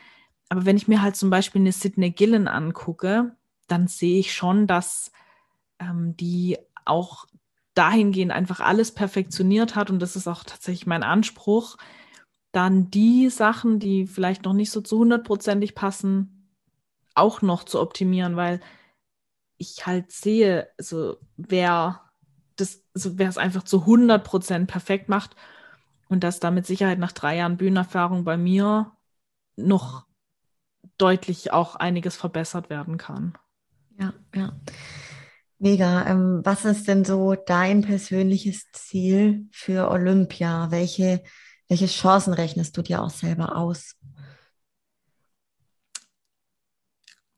Aber wenn ich mir halt zum Beispiel eine Sidney Gillen angucke, dann sehe ich schon, dass ähm, die auch dahingehend einfach alles perfektioniert hat und das ist auch tatsächlich mein Anspruch, dann die Sachen, die vielleicht noch nicht so zu hundertprozentig passen, auch noch zu optimieren, weil ich halt sehe, also wer das, also wer es einfach zu 100 Prozent perfekt macht und dass da mit Sicherheit nach drei Jahren Bühnenerfahrung bei mir noch deutlich auch einiges verbessert werden kann. Ja, ja. Mega. Ähm, was ist denn so dein persönliches Ziel für Olympia? Welche welche Chancen rechnest du dir auch selber aus?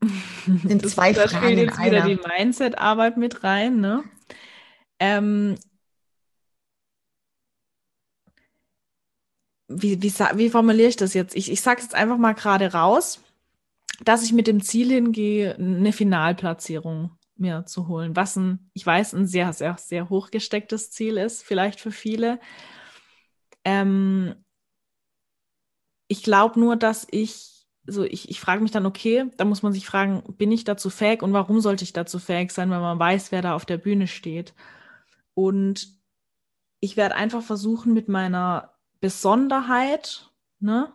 Sind das, zwei da Fragen jetzt wieder die Mindset-Arbeit mit rein. Ne? Ähm, wie, wie, wie, formuliere ich das jetzt? Ich, ich sage es jetzt einfach mal gerade raus, dass ich mit dem Ziel hingehe, eine Finalplatzierung mir zu holen, was ein, ich weiß, ein sehr, sehr, sehr hochgestecktes Ziel ist, vielleicht für viele. Ähm, ich glaube nur, dass ich, so ich, ich frage mich dann, okay, da muss man sich fragen, bin ich dazu fähig und warum sollte ich dazu fähig sein, wenn man weiß, wer da auf der Bühne steht. Und ich werde einfach versuchen, mit meiner Besonderheit, ne,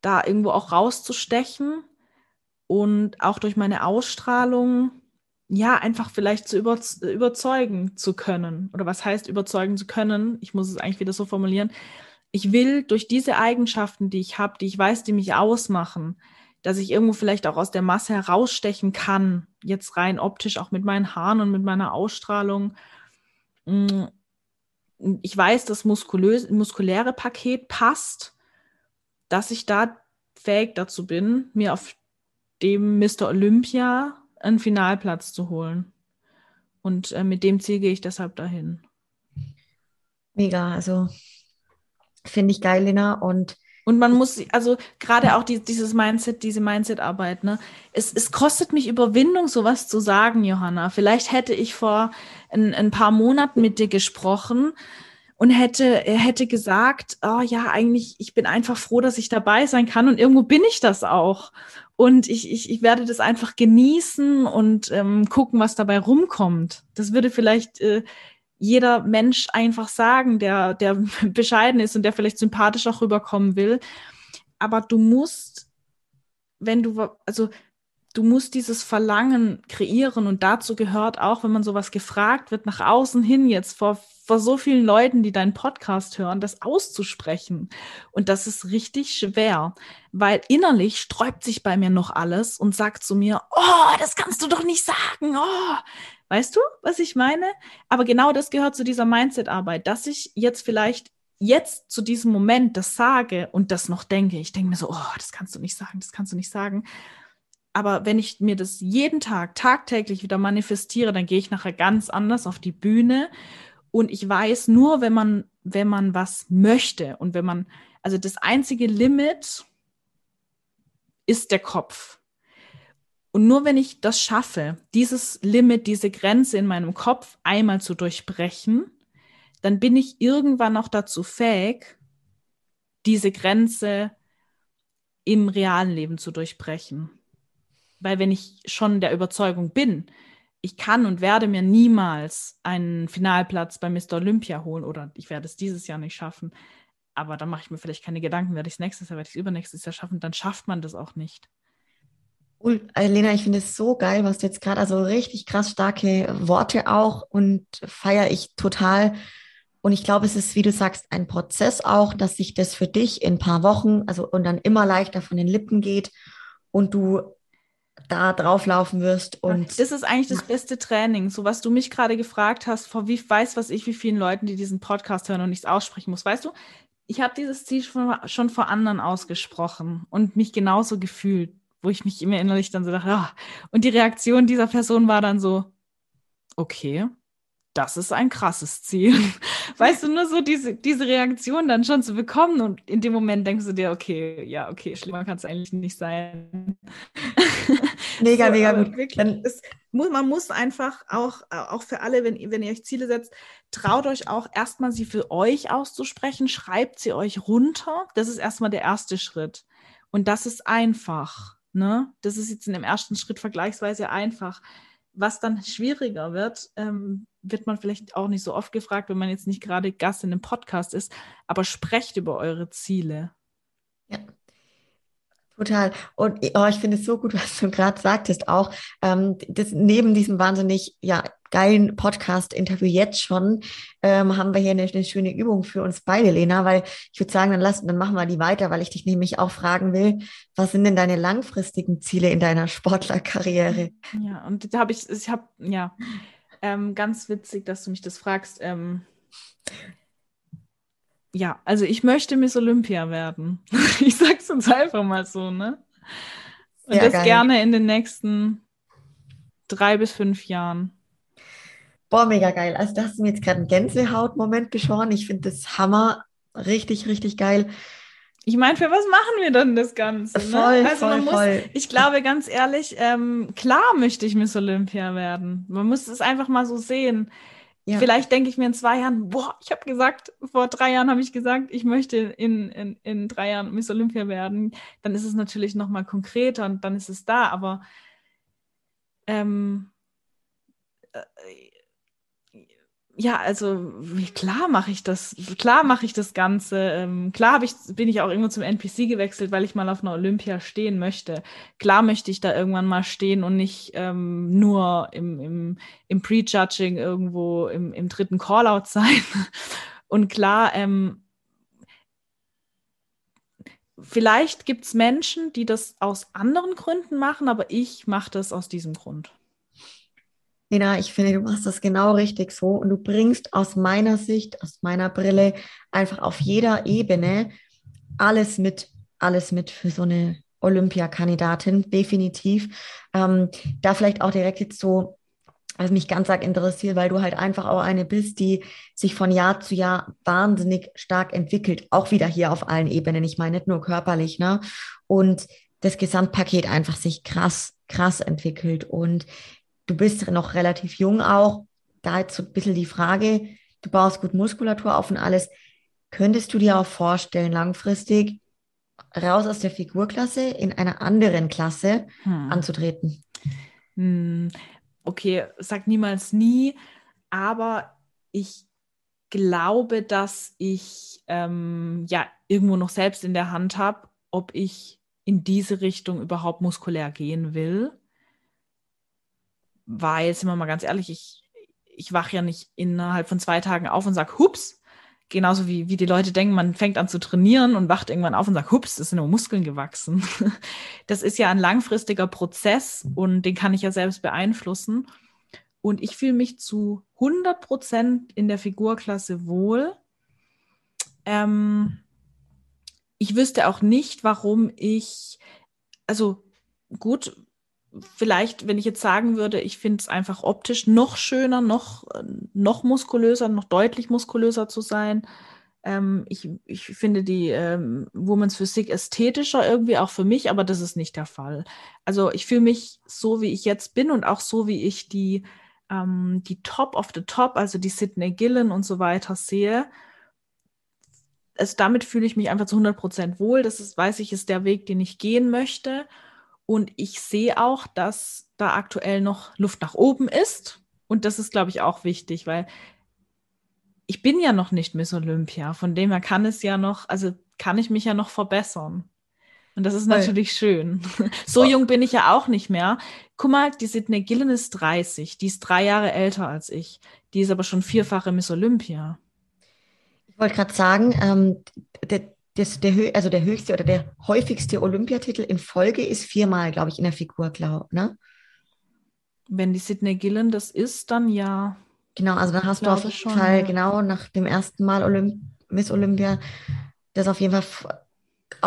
da irgendwo auch rauszustechen und auch durch meine Ausstrahlung ja, einfach vielleicht zu über, überzeugen zu können. Oder was heißt überzeugen zu können? Ich muss es eigentlich wieder so formulieren. Ich will durch diese Eigenschaften, die ich habe, die ich weiß, die mich ausmachen, dass ich irgendwo vielleicht auch aus der Masse herausstechen kann, jetzt rein optisch, auch mit meinen Haaren und mit meiner Ausstrahlung. Mm, ich weiß, das muskuläre Paket passt, dass ich da fähig dazu bin, mir auf dem Mr. Olympia einen Finalplatz zu holen. Und äh, mit dem Ziel gehe ich deshalb dahin. Mega, also finde ich geil, Lena. Und und man muss, also gerade auch die, dieses Mindset, diese Mindset-Arbeit, ne? Es, es kostet mich Überwindung, sowas zu sagen, Johanna. Vielleicht hätte ich vor ein, ein paar Monaten mit dir gesprochen und hätte, hätte gesagt, oh ja, eigentlich, ich bin einfach froh, dass ich dabei sein kann und irgendwo bin ich das auch. Und ich, ich, ich werde das einfach genießen und ähm, gucken, was dabei rumkommt. Das würde vielleicht äh, jeder Mensch einfach sagen, der, der bescheiden ist und der vielleicht sympathisch auch rüberkommen will. Aber du musst, wenn du, also du musst dieses Verlangen kreieren und dazu gehört auch, wenn man sowas gefragt wird, nach außen hin jetzt vor, vor so vielen Leuten, die deinen Podcast hören, das auszusprechen. Und das ist richtig schwer, weil innerlich sträubt sich bei mir noch alles und sagt zu mir, oh, das kannst du doch nicht sagen, oh. Weißt du, was ich meine? Aber genau das gehört zu dieser Mindset-Arbeit, dass ich jetzt vielleicht jetzt zu diesem Moment das sage und das noch denke. Ich denke mir so, oh, das kannst du nicht sagen, das kannst du nicht sagen. Aber wenn ich mir das jeden Tag, tagtäglich wieder manifestiere, dann gehe ich nachher ganz anders auf die Bühne. Und ich weiß nur, wenn man, wenn man was möchte und wenn man, also das einzige Limit ist der Kopf. Und nur wenn ich das schaffe, dieses Limit, diese Grenze in meinem Kopf einmal zu durchbrechen, dann bin ich irgendwann auch dazu fähig, diese Grenze im realen Leben zu durchbrechen. Weil wenn ich schon der Überzeugung bin, ich kann und werde mir niemals einen Finalplatz bei Mr. Olympia holen oder ich werde es dieses Jahr nicht schaffen, aber dann mache ich mir vielleicht keine Gedanken, werde ich es nächstes Jahr, werde ich es übernächstes Jahr schaffen, dann schafft man das auch nicht. Cool. Lena, ich finde es so geil, was du jetzt gerade, also richtig krass starke Worte auch und feiere ich total. Und ich glaube, es ist, wie du sagst, ein Prozess auch, dass sich das für dich in ein paar Wochen, also und dann immer leichter von den Lippen geht und du da drauflaufen wirst. Und das ist eigentlich das beste Training. So was du mich gerade gefragt hast, vor wie weiß was ich, wie vielen Leuten, die diesen Podcast hören und nichts aussprechen muss. Weißt du, ich habe dieses Ziel schon, schon vor anderen ausgesprochen und mich genauso gefühlt, wo ich mich immer innerlich dann so dachte, oh. und die Reaktion dieser Person war dann so, okay, das ist ein krasses Ziel. Weißt du, nur so diese, diese Reaktion dann schon zu bekommen und in dem Moment denkst du dir, okay, ja, okay, schlimmer kann es eigentlich nicht sein. Mega, so, mega gut. Wirklich, es, man muss einfach auch, auch für alle, wenn, wenn ihr euch Ziele setzt, traut euch auch erstmal sie für euch auszusprechen, schreibt sie euch runter. Das ist erstmal der erste Schritt. Und das ist einfach. Ne? Das ist jetzt in dem ersten Schritt vergleichsweise einfach. Was dann schwieriger wird, ähm, wird man vielleicht auch nicht so oft gefragt, wenn man jetzt nicht gerade Gast in einem Podcast ist, aber sprecht über eure Ziele. Ja. Total. Und oh, ich finde es so gut, was du gerade sagtest, auch ähm, das, neben diesem wahnsinnig ja, geilen Podcast-Interview jetzt schon, ähm, haben wir hier eine, eine, schöne Übung für uns beide, Lena, weil ich würde sagen, dann, lass, dann machen wir die weiter, weil ich dich nämlich auch fragen will, was sind denn deine langfristigen Ziele in deiner Sportlerkarriere? Ja, und da habe ich, ich habe, ja, ähm, ganz witzig, dass du mich das fragst. Ja, also ich möchte Miss Olympia werden. ich sag's uns einfach mal so, ne? Und Sehr das geil. gerne in den nächsten drei bis fünf Jahren. Boah, mega geil. Also, da hast du mir jetzt gerade einen Gänsehaut-Moment geschoren. Ich finde das Hammer. Richtig, richtig geil. Ich meine, für was machen wir dann das Ganze? Ne? Voll, also voll, muss, voll. ich glaube ganz ehrlich, ähm, klar möchte ich Miss Olympia werden. Man muss es einfach mal so sehen. Ja. Vielleicht denke ich mir in zwei Jahren, boah, ich habe gesagt, vor drei Jahren habe ich gesagt, ich möchte in, in, in drei Jahren Miss Olympia werden. Dann ist es natürlich noch mal konkreter und dann ist es da. Aber ähm, äh, ja, also klar mache ich das, klar mache ich das Ganze. Ähm, klar ich, bin ich auch irgendwo zum NPC gewechselt, weil ich mal auf einer Olympia stehen möchte. Klar möchte ich da irgendwann mal stehen und nicht ähm, nur im, im, im Prejudging irgendwo im, im dritten Callout sein. Und klar, ähm, vielleicht gibt es Menschen, die das aus anderen Gründen machen, aber ich mache das aus diesem Grund. Lena, ich finde, du machst das genau richtig so und du bringst aus meiner Sicht, aus meiner Brille einfach auf jeder Ebene alles mit, alles mit für so eine Olympiakandidatin, definitiv. Ähm, da vielleicht auch direkt jetzt so, was mich ganz arg interessiert, weil du halt einfach auch eine bist, die sich von Jahr zu Jahr wahnsinnig stark entwickelt, auch wieder hier auf allen Ebenen. Ich meine nicht nur körperlich, ne? Und das Gesamtpaket einfach sich krass, krass entwickelt. Und du bist noch relativ jung auch. Da jetzt so ein bisschen die Frage, du baust gut Muskulatur auf und alles. Könntest du dir auch vorstellen, langfristig raus aus der Figurklasse in einer anderen Klasse hm. anzutreten? Hm. Okay, sag niemals nie, aber ich glaube, dass ich ähm, ja irgendwo noch selbst in der Hand habe, ob ich in diese Richtung überhaupt muskulär gehen will. Weil, sind wir mal ganz ehrlich, ich, ich wache ja nicht innerhalb von zwei Tagen auf und sage, hups, genauso wie, wie die Leute denken, man fängt an zu trainieren und wacht irgendwann auf und sagt, hups, es sind nur Muskeln gewachsen. Das ist ja ein langfristiger Prozess und den kann ich ja selbst beeinflussen. Und ich fühle mich zu 100 Prozent in der Figurklasse wohl. Ähm, ich wüsste auch nicht, warum ich, also gut, vielleicht, wenn ich jetzt sagen würde, ich finde es einfach optisch noch schöner, noch, noch muskulöser, noch deutlich muskulöser zu sein. Ähm, ich, ich finde die ähm, Women's Physik ästhetischer irgendwie auch für mich, aber das ist nicht der Fall. Also ich fühle mich so, wie ich jetzt bin und auch so, wie ich die, ähm, die Top of the Top, also die Sydney Gillen und so weiter sehe. Also damit fühle ich mich einfach zu 100 Prozent wohl. Das ist, weiß ich, ist der Weg, den ich gehen möchte. Und ich sehe auch, dass da aktuell noch Luft nach oben ist. Und das ist, glaube ich, auch wichtig, weil ich bin ja noch nicht Miss Olympia. Von dem her kann es ja noch, also kann ich mich ja noch verbessern. Und das ist natürlich ja. schön. So jung bin ich ja auch nicht mehr. Guck mal, die Sidney Gillen ist 30. Die ist drei Jahre älter als ich. Die ist aber schon vierfache Miss Olympia. Ich wollte gerade sagen, ähm, der, das, der, also der höchste oder der häufigste Olympiatitel in Folge ist viermal, glaube ich, in der Figur, glaube ne? Wenn die Sidney Gillen das ist, dann ja. Genau, also dann hast du auf jeden schon, Fall, ja. genau, nach dem ersten Mal Olymp Miss Olympia, das auf jeden Fall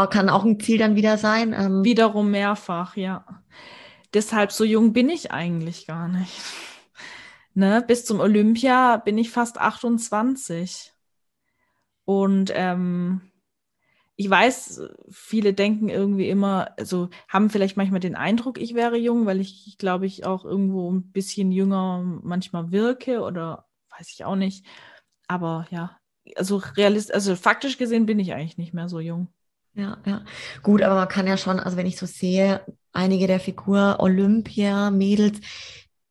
kann auch ein Ziel dann wieder sein. Ähm, Wiederum mehrfach, ja. Deshalb so jung bin ich eigentlich gar nicht. Ne? Bis zum Olympia bin ich fast 28. Und ähm, ich weiß, viele denken irgendwie immer, also haben vielleicht manchmal den Eindruck, ich wäre jung, weil ich, glaube ich, auch irgendwo ein bisschen jünger manchmal wirke oder weiß ich auch nicht. Aber ja, also realist, also faktisch gesehen bin ich eigentlich nicht mehr so jung. Ja, ja. Gut, aber man kann ja schon, also wenn ich so sehe, einige der Figur Olympia-Mädels,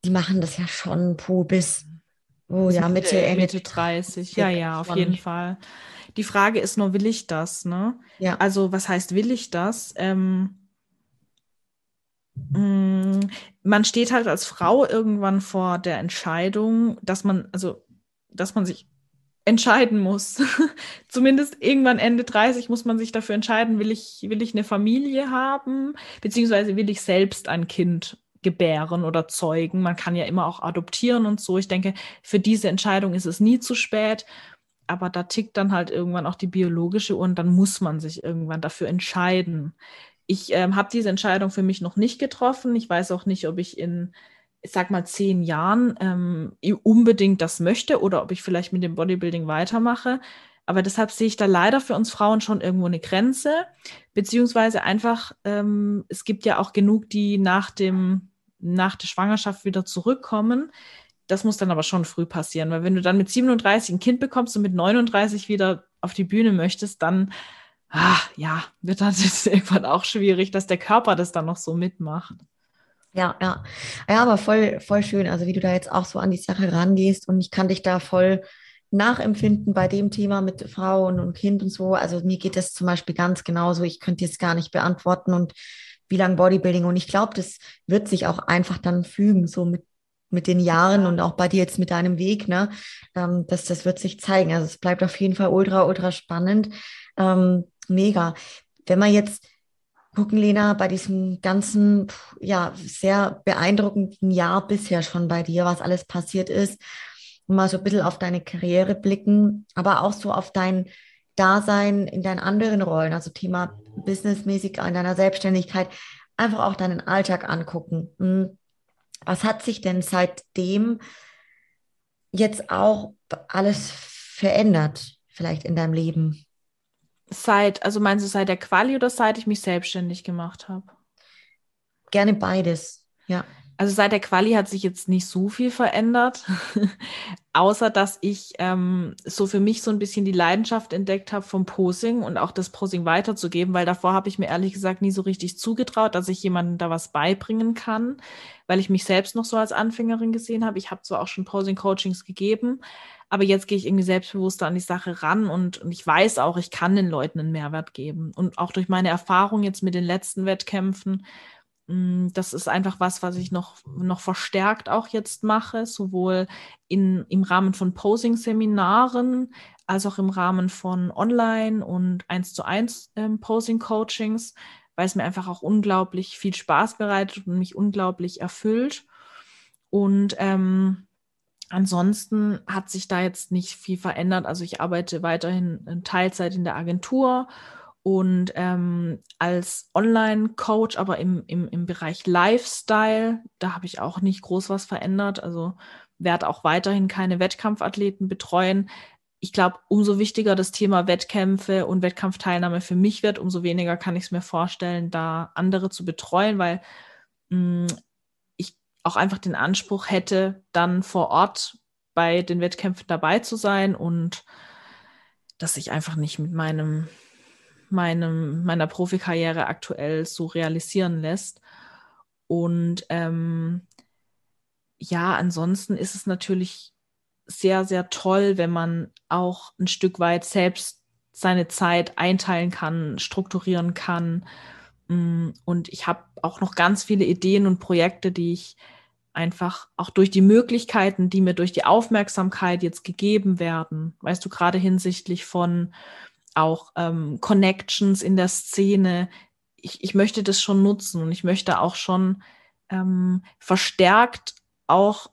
die machen das ja schon puh, bis, oh ja, Mitte, Mitte, Mitte 30. Ja, ja, auf jeden Fall. Die Frage ist nur, will ich das? Ne? Ja. Also, was heißt, will ich das? Ähm, mm, man steht halt als Frau irgendwann vor der Entscheidung, dass man, also, dass man sich entscheiden muss. Zumindest irgendwann Ende 30 muss man sich dafür entscheiden, will ich, will ich eine Familie haben, beziehungsweise will ich selbst ein Kind gebären oder zeugen. Man kann ja immer auch adoptieren und so. Ich denke, für diese Entscheidung ist es nie zu spät aber da tickt dann halt irgendwann auch die biologische Uhr und dann muss man sich irgendwann dafür entscheiden. Ich ähm, habe diese Entscheidung für mich noch nicht getroffen. Ich weiß auch nicht, ob ich in, sag mal, zehn Jahren ähm, unbedingt das möchte oder ob ich vielleicht mit dem Bodybuilding weitermache. Aber deshalb sehe ich da leider für uns Frauen schon irgendwo eine Grenze, beziehungsweise einfach, ähm, es gibt ja auch genug, die nach dem, nach der Schwangerschaft wieder zurückkommen das muss dann aber schon früh passieren, weil wenn du dann mit 37 ein Kind bekommst und mit 39 wieder auf die Bühne möchtest, dann ah, ja, wird das irgendwann auch schwierig, dass der Körper das dann noch so mitmacht. Ja, ja. Ja, aber voll, voll schön, also wie du da jetzt auch so an die Sache rangehst und ich kann dich da voll nachempfinden bei dem Thema mit Frauen und Kind und so. Also mir geht das zum Beispiel ganz genauso. Ich könnte jetzt gar nicht beantworten und wie lange Bodybuilding. Und ich glaube, das wird sich auch einfach dann fügen, so mit mit den Jahren und auch bei dir jetzt mit deinem Weg, ne? Ähm, das, das wird sich zeigen. Also es bleibt auf jeden Fall ultra, ultra spannend. Ähm, mega. Wenn wir jetzt gucken, Lena, bei diesem ganzen, ja, sehr beeindruckenden Jahr bisher schon bei dir, was alles passiert ist, mal so ein bisschen auf deine Karriere blicken, aber auch so auf dein Dasein in deinen anderen Rollen, also Thema businessmäßig in deiner Selbstständigkeit, einfach auch deinen Alltag angucken. Was hat sich denn seitdem jetzt auch alles verändert, vielleicht in deinem Leben? Seit, also meinst du seit der Quali oder seit ich mich selbstständig gemacht habe? Gerne beides, ja. Also seit der Quali hat sich jetzt nicht so viel verändert, außer dass ich ähm, so für mich so ein bisschen die Leidenschaft entdeckt habe vom Posing und auch das Posing weiterzugeben, weil davor habe ich mir ehrlich gesagt nie so richtig zugetraut, dass ich jemandem da was beibringen kann, weil ich mich selbst noch so als Anfängerin gesehen habe. Ich habe zwar auch schon Posing-Coachings gegeben, aber jetzt gehe ich irgendwie selbstbewusster an die Sache ran und, und ich weiß auch, ich kann den Leuten einen Mehrwert geben. Und auch durch meine Erfahrung jetzt mit den letzten Wettkämpfen das ist einfach was, was ich noch, noch verstärkt auch jetzt mache, sowohl in, im Rahmen von Posing-Seminaren als auch im Rahmen von Online- und 1 zu 1 ähm, Posing-Coachings, weil es mir einfach auch unglaublich viel Spaß bereitet und mich unglaublich erfüllt. Und ähm, ansonsten hat sich da jetzt nicht viel verändert. Also ich arbeite weiterhin in Teilzeit in der Agentur und ähm, als Online-Coach, aber im, im, im Bereich Lifestyle, da habe ich auch nicht groß was verändert. Also werde auch weiterhin keine Wettkampfathleten betreuen. Ich glaube, umso wichtiger das Thema Wettkämpfe und Wettkampfteilnahme für mich wird, umso weniger kann ich es mir vorstellen, da andere zu betreuen, weil mh, hm, ich auch einfach den Anspruch hätte, dann vor Ort bei den Wettkämpfen dabei zu sein und dass ich einfach nicht mit meinem meinem, meiner Profikarriere aktuell so realisieren lässt. Und ähm, ja, ansonsten ist es natürlich sehr, sehr toll, wenn man auch ein Stück weit selbst seine Zeit einteilen kann, strukturieren kann. Mm, und ich habe auch noch ganz viele Ideen und Projekte, die ich einfach auch durch die Möglichkeiten, die mir durch die Aufmerksamkeit jetzt gegeben werden, weißt du, gerade hinsichtlich von auch ähm, Connections in der Szene. Ich, ich möchte das schon nutzen und ich möchte auch schon ähm, verstärkt auch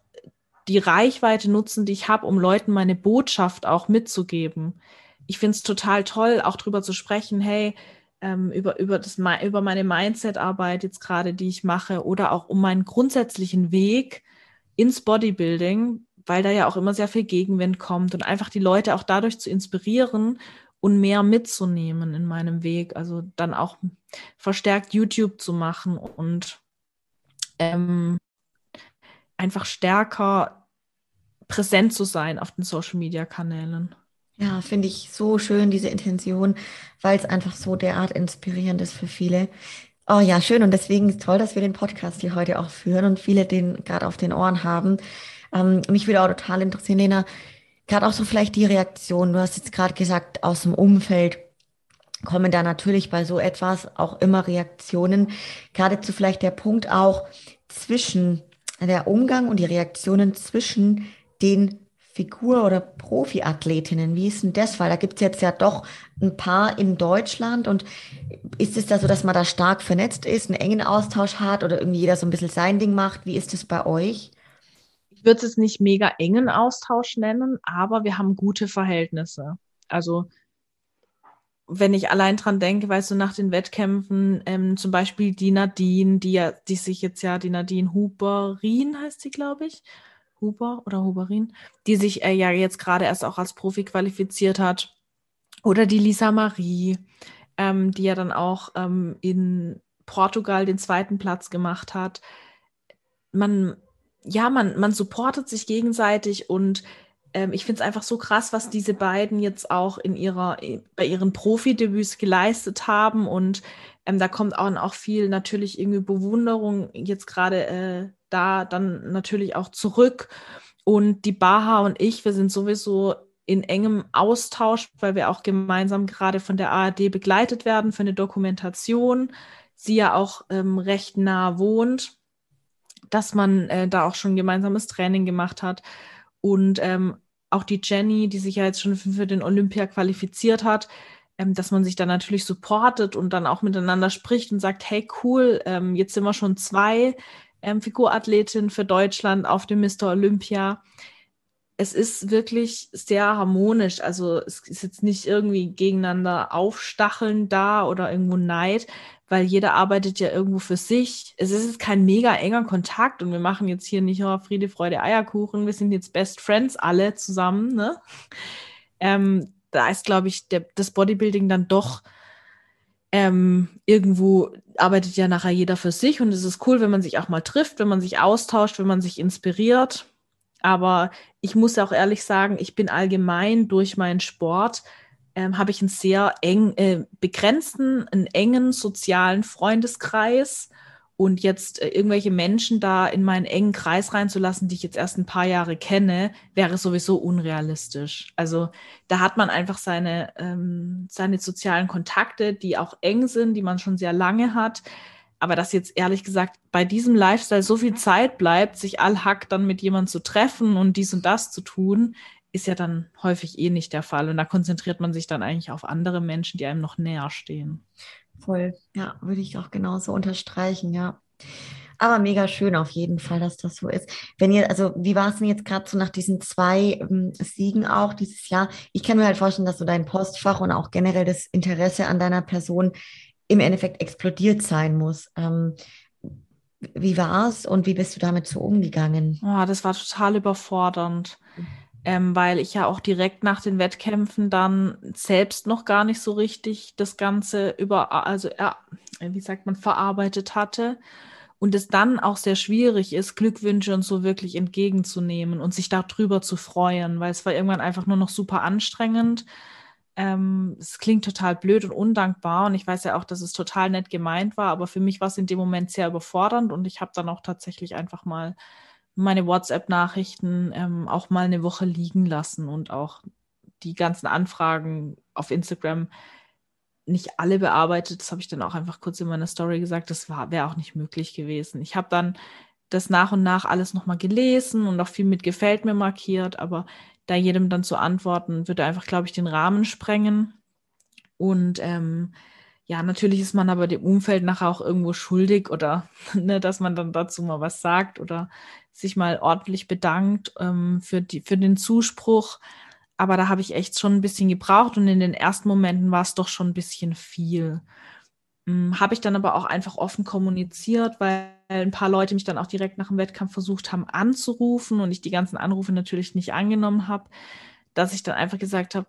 die Reichweite nutzen, die ich habe, um Leuten meine Botschaft auch mitzugeben. Ich finde es total toll, auch darüber zu sprechen, hey, ähm, über, über, das, über meine Mindset-Arbeit jetzt gerade, die ich mache, oder auch um meinen grundsätzlichen Weg ins Bodybuilding, weil da ja auch immer sehr viel Gegenwind kommt und einfach die Leute auch dadurch zu inspirieren und mehr mitzunehmen in meinem Weg. Also dann auch verstärkt YouTube zu machen und ähm, einfach stärker präsent zu sein auf den Social-Media-Kanälen. Ja, finde ich so schön, diese Intention, weil es einfach so derart inspirierend ist für viele. Oh ja, schön. Und deswegen ist toll, dass wir den Podcast hier heute auch führen und viele den gerade auf den Ohren haben. Ähm, mich würde auch total interessieren, Lena, Gerade auch so vielleicht die Reaktion, du hast jetzt gerade gesagt, aus dem Umfeld kommen da natürlich bei so etwas auch immer Reaktionen. Gerade zu vielleicht der Punkt auch zwischen der Umgang und die Reaktionen zwischen den Figur- oder Profiathletinnen. Wie ist denn das? Weil da gibt es jetzt ja doch ein paar in Deutschland und ist es da so, dass man da stark vernetzt ist, einen engen Austausch hat oder irgendwie jeder so ein bisschen sein Ding macht? Wie ist es bei euch? Ich würde es nicht mega engen Austausch nennen, aber wir haben gute Verhältnisse. Also wenn ich allein dran denke, weißt du, nach den Wettkämpfen, ähm, zum Beispiel die Nadine, die ja, die sich jetzt ja, die Nadine Huberin heißt sie, glaube ich. Huber oder Huberin, die sich äh, ja jetzt gerade erst auch als Profi qualifiziert hat. Oder die Lisa Marie, ähm, die ja dann auch ähm, in Portugal den zweiten Platz gemacht hat. Man, ja, man, man supportet sich gegenseitig und ähm, ich finde es einfach so krass, was diese beiden jetzt auch in ihrer, bei ihren Profidebüts geleistet haben. Und ähm, da kommt auch, auch viel natürlich irgendwie Bewunderung jetzt gerade äh, da dann natürlich auch zurück. Und die Baha und ich, wir sind sowieso in engem Austausch, weil wir auch gemeinsam gerade von der ARD begleitet werden für eine Dokumentation. Sie ja auch ähm, recht nah wohnt dass man äh, da auch schon gemeinsames Training gemacht hat. Und ähm, auch die Jenny, die sich ja jetzt schon für den Olympia qualifiziert hat, ähm, dass man sich dann natürlich supportet und dann auch miteinander spricht und sagt, hey cool, ähm, jetzt sind wir schon zwei ähm, Figurathletinnen für Deutschland auf dem Mr. Olympia. Es ist wirklich sehr harmonisch. Also es ist jetzt nicht irgendwie gegeneinander aufstacheln da oder irgendwo Neid, weil jeder arbeitet ja irgendwo für sich. Es ist kein mega enger Kontakt und wir machen jetzt hier nicht oh, Friede, Freude, Eierkuchen. Wir sind jetzt Best Friends alle zusammen. Ne? Ähm, da ist, glaube ich, der, das Bodybuilding dann doch ähm, irgendwo arbeitet ja nachher jeder für sich und es ist cool, wenn man sich auch mal trifft, wenn man sich austauscht, wenn man sich inspiriert. Aber ich muss auch ehrlich sagen, ich bin allgemein durch meinen Sport ähm, habe ich einen sehr eng äh, begrenzten, einen engen sozialen Freundeskreis und jetzt äh, irgendwelche Menschen da in meinen engen Kreis reinzulassen, die ich jetzt erst ein paar Jahre kenne, wäre sowieso unrealistisch. Also da hat man einfach seine, ähm, seine sozialen Kontakte, die auch eng sind, die man schon sehr lange hat. Aber dass jetzt ehrlich gesagt bei diesem Lifestyle so viel Zeit bleibt, sich allhack dann mit jemandem zu treffen und dies und das zu tun, ist ja dann häufig eh nicht der Fall. Und da konzentriert man sich dann eigentlich auf andere Menschen, die einem noch näher stehen. Voll, ja, würde ich auch genauso unterstreichen, ja. Aber mega schön auf jeden Fall, dass das so ist. Wenn ihr, also wie war es denn jetzt gerade so nach diesen zwei ähm, Siegen auch dieses Jahr? Ich kann mir halt vorstellen, dass so dein Postfach und auch generell das Interesse an deiner Person im Endeffekt explodiert sein muss. Ähm, wie war es und wie bist du damit so umgegangen? Oh, das war total überfordernd. Ähm, weil ich ja auch direkt nach den Wettkämpfen dann selbst noch gar nicht so richtig das Ganze über, also ja, wie sagt man, verarbeitet hatte. Und es dann auch sehr schwierig ist, Glückwünsche und so wirklich entgegenzunehmen und sich darüber zu freuen, weil es war irgendwann einfach nur noch super anstrengend. Ähm, es klingt total blöd und undankbar und ich weiß ja auch, dass es total nett gemeint war, aber für mich war es in dem Moment sehr überfordernd und ich habe dann auch tatsächlich einfach mal meine WhatsApp-Nachrichten ähm, auch mal eine Woche liegen lassen und auch die ganzen Anfragen auf Instagram nicht alle bearbeitet. Das habe ich dann auch einfach kurz in meiner Story gesagt. Das wäre auch nicht möglich gewesen. Ich habe dann das nach und nach alles nochmal gelesen und auch viel mit gefällt mir markiert, aber da jedem dann zu antworten, würde einfach, glaube ich, den Rahmen sprengen. Und ähm, ja, natürlich ist man aber dem Umfeld nachher auch irgendwo schuldig oder ne, dass man dann dazu mal was sagt oder sich mal ordentlich bedankt ähm, für, die, für den Zuspruch. Aber da habe ich echt schon ein bisschen gebraucht und in den ersten Momenten war es doch schon ein bisschen viel. Hm, habe ich dann aber auch einfach offen kommuniziert, weil ein paar Leute mich dann auch direkt nach dem Wettkampf versucht haben anzurufen und ich die ganzen Anrufe natürlich nicht angenommen habe, dass ich dann einfach gesagt habe,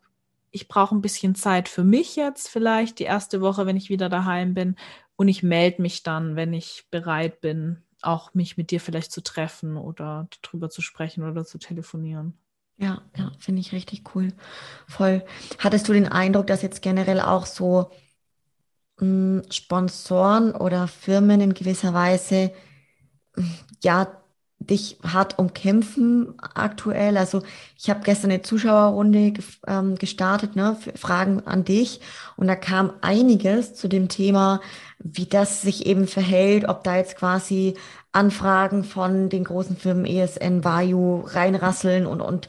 ich brauche ein bisschen Zeit für mich jetzt vielleicht die erste Woche, wenn ich wieder daheim bin und ich melde mich dann, wenn ich bereit bin, auch mich mit dir vielleicht zu treffen oder darüber zu sprechen oder zu telefonieren. Ja, ja, finde ich richtig cool. Voll. Hattest du den Eindruck, dass jetzt generell auch so mh, hm, Sponsoren oder Firmen in gewisser Weise ja dich hart umkämpfen aktuell? Also ich habe gestern eine Zuschauerrunde ähm, gestartet, ne, Fragen an dich und da kam einiges zu dem Thema, wie das sich eben verhält, ob da jetzt quasi Anfragen von den großen Firmen ESN, Vayu reinrasseln und, und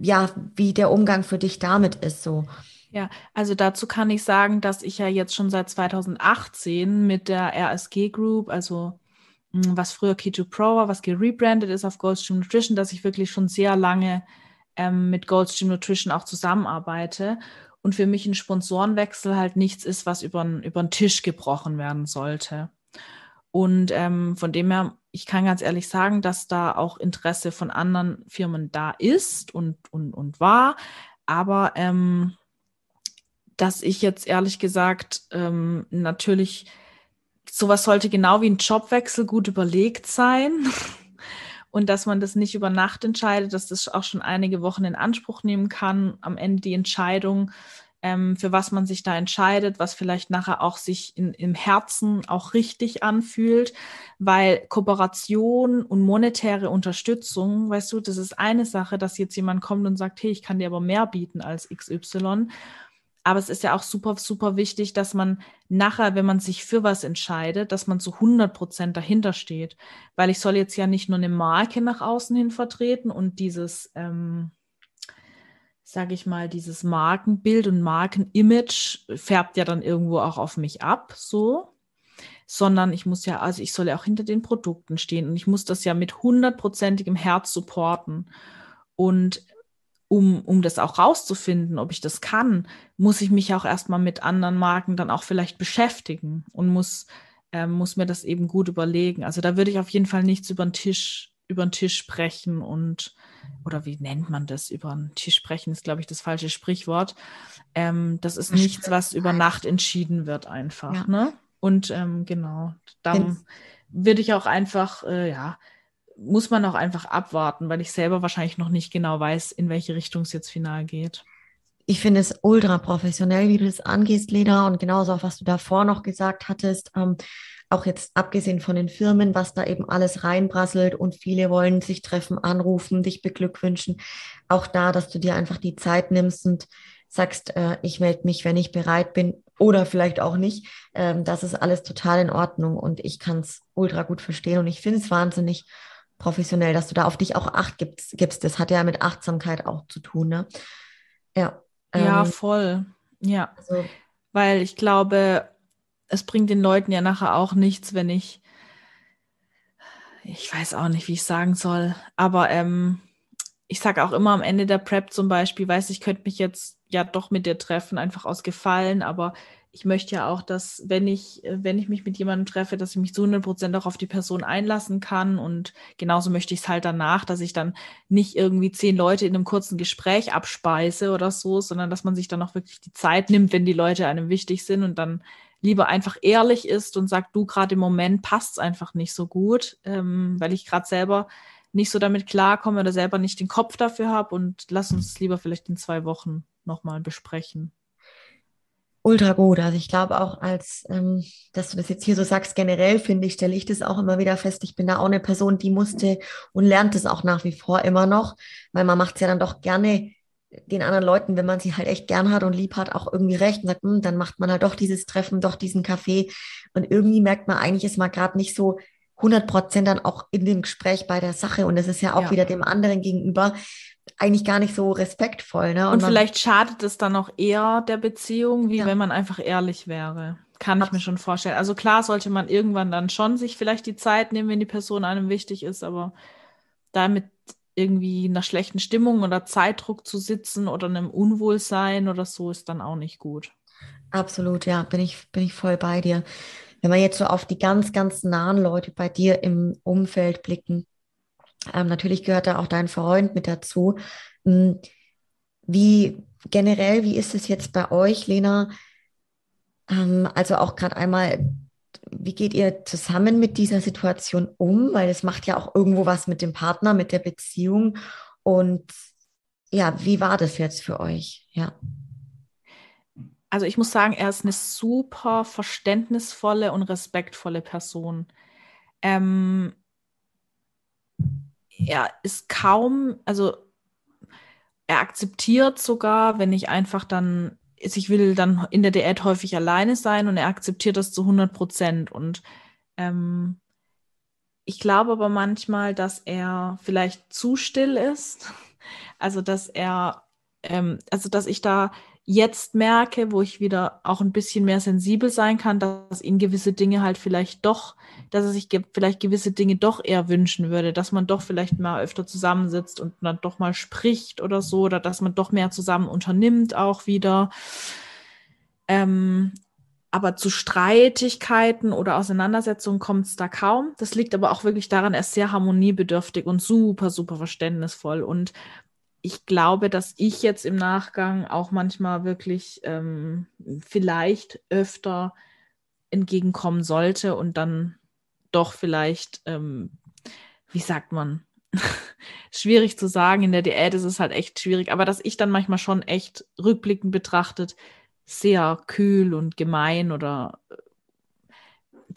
ja, wie der Umgang für dich damit ist so. Ja, also dazu kann ich sagen, dass ich ja jetzt schon seit 2018 mit der RSG Group, also was früher Keto Pro war, was gerebrandet ist auf Goldstream Nutrition, dass ich wirklich schon sehr lange ähm, mit Goldstream Nutrition auch zusammenarbeite und für mich ein Sponsorenwechsel halt nichts ist, was über den Tisch gebrochen werden sollte. Und ähm, von dem her, ich kann ganz ehrlich sagen, dass da auch Interesse von anderen Firmen da ist und, und, und war. Aber ähm, dass ich jetzt ehrlich gesagt ähm, natürlich, sowas sollte genau wie ein Jobwechsel gut überlegt sein. und dass man das nicht über Nacht entscheidet, dass das auch schon einige Wochen in Anspruch nehmen kann, am Ende die Entscheidung, ähm, für was man sich da entscheidet, was vielleicht nachher auch sich in, im Herzen auch richtig anfühlt, weil Kooperation und monetäre Unterstützung, weißt du, das ist eine Sache, dass jetzt jemand kommt und sagt, hey, ich kann dir aber mehr bieten als XY. Aber es ist ja auch super, super wichtig, dass man nachher, wenn man sich für was entscheidet, dass man zu 100 Prozent dahinter steht. Weil ich soll jetzt ja nicht nur eine Marke nach außen hin vertreten und dieses, ähm, sage ich mal, dieses Markenbild und Markenimage färbt ja dann irgendwo auch auf mich ab, so. Sondern ich muss ja, also ich soll ja auch hinter den Produkten stehen und ich muss das ja mit hundertprozentigem Herz supporten. Und um, um das auch rauszufinden, ob ich das kann, muss ich mich auch erstmal mit anderen Marken dann auch vielleicht beschäftigen und muss, äh, muss mir das eben gut überlegen. Also da würde ich auf jeden Fall nichts über den Tisch, über den Tisch sprechen und oder wie nennt man das, über den Tisch sprechen, ist, glaube ich, das falsche Sprichwort. Ähm, das ist nichts, was über Nacht entschieden wird einfach. Ja. Ne? Und ähm, genau, darum würde ich auch einfach, äh, ja, muss man auch einfach abwarten, weil ich selber wahrscheinlich noch nicht genau weiß, in welche Richtung es jetzt final geht. Ich finde es ultra professionell, wie du das angehst, Lena, und genauso auch, was du davor noch gesagt hattest. Ähm, auch jetzt abgesehen von den Firmen, was da eben alles reinprasselt und viele wollen sich treffen, anrufen, dich beglückwünschen. Auch da, dass du dir einfach die Zeit nimmst und sagst, äh, ich melde mich, wenn ich bereit bin oder vielleicht auch nicht. Ähm, das ist alles total in Ordnung und ich kann es ultra gut verstehen und ich finde es wahnsinnig professionell, dass du da auf dich auch Acht gibst. gibst. Das hat ja mit Achtsamkeit auch zu tun. Ne? Ja. Ähm, ja, voll. Ja. Also, Weil ich glaube, es bringt den Leuten ja nachher auch nichts, wenn ich, ich weiß auch nicht, wie ich sagen soll, aber ähm, ich sage auch immer am Ende der Prep zum Beispiel, weiß ich könnte mich jetzt ja doch mit dir treffen, einfach aus Gefallen, aber ich möchte ja auch, dass wenn ich, wenn ich mich mit jemandem treffe, dass ich mich zu 100 Prozent auch auf die Person einlassen kann und genauso möchte ich es halt danach, dass ich dann nicht irgendwie zehn Leute in einem kurzen Gespräch abspeise oder so, sondern dass man sich dann auch wirklich die Zeit nimmt, wenn die Leute einem wichtig sind und dann lieber einfach ehrlich ist und sagt, du gerade im Moment passt es einfach nicht so gut, ähm, weil ich gerade selber nicht so damit klarkomme oder selber nicht den Kopf dafür habe und lass uns lieber vielleicht in zwei Wochen nochmal besprechen. Ultra gut. Also ich glaube auch, als ähm, dass du das jetzt hier so sagst, generell finde ich, stelle ich das auch immer wieder fest. Ich bin da auch eine Person, die musste und lernt es auch nach wie vor immer noch, weil man macht es ja dann doch gerne den anderen Leuten, wenn man sie halt echt gern hat und lieb hat, auch irgendwie recht und sagt, hm, dann macht man halt doch dieses Treffen, doch diesen Kaffee. Und irgendwie merkt man, eigentlich ist man gerade nicht so 100 Prozent dann auch in dem Gespräch bei der Sache. Und es ist ja auch ja. wieder dem anderen gegenüber eigentlich gar nicht so respektvoll. Ne? Und, und vielleicht schadet es dann auch eher der Beziehung, wie ja. wenn man einfach ehrlich wäre. Kann ich mir schon vorstellen. Also klar sollte man irgendwann dann schon sich vielleicht die Zeit nehmen, wenn die Person einem wichtig ist, aber damit irgendwie in einer schlechten Stimmung oder Zeitdruck zu sitzen oder einem Unwohlsein oder so ist dann auch nicht gut. Absolut, ja, bin ich, bin ich voll bei dir. Wenn wir jetzt so auf die ganz, ganz nahen Leute bei dir im Umfeld blicken, ähm, natürlich gehört da auch dein Freund mit dazu. Hm, wie generell, wie ist es jetzt bei euch, Lena? Ähm, also auch gerade einmal, wie geht ihr zusammen mit dieser Situation um? Weil es macht ja auch irgendwo was mit dem Partner, mit der Beziehung. Und ja, wie war das jetzt für euch? Ja. Also ich muss sagen, er ist eine super verständnisvolle und respektvolle Person. Ähm, er ist kaum, also er akzeptiert sogar, wenn ich einfach dann, ich will dann in der Diät häufig alleine sein und er akzeptiert das zu 100 Prozent. Und ähm, ich glaube aber manchmal, dass er vielleicht zu still ist. Also, dass er, ähm, also, dass ich da jetzt merke, wo ich wieder auch ein bisschen mehr sensibel sein kann, dass ihn gewisse Dinge halt vielleicht doch, dass er sich ge vielleicht gewisse Dinge doch eher wünschen würde, dass man doch vielleicht mal öfter zusammensitzt und dann doch mal spricht oder so, oder dass man doch mehr zusammen unternimmt auch wieder. Ähm, aber zu Streitigkeiten oder Auseinandersetzungen kommt es da kaum. Das liegt aber auch wirklich daran, er ist sehr harmoniebedürftig und super, super verständnisvoll. Und ich glaube, dass ich jetzt im Nachgang auch manchmal wirklich ähm, vielleicht öfter entgegenkommen sollte und dann doch vielleicht, ähm, wie sagt man, schwierig zu sagen, in der Diät ist es halt echt schwierig, aber dass ich dann manchmal schon echt rückblickend betrachtet sehr kühl und gemein oder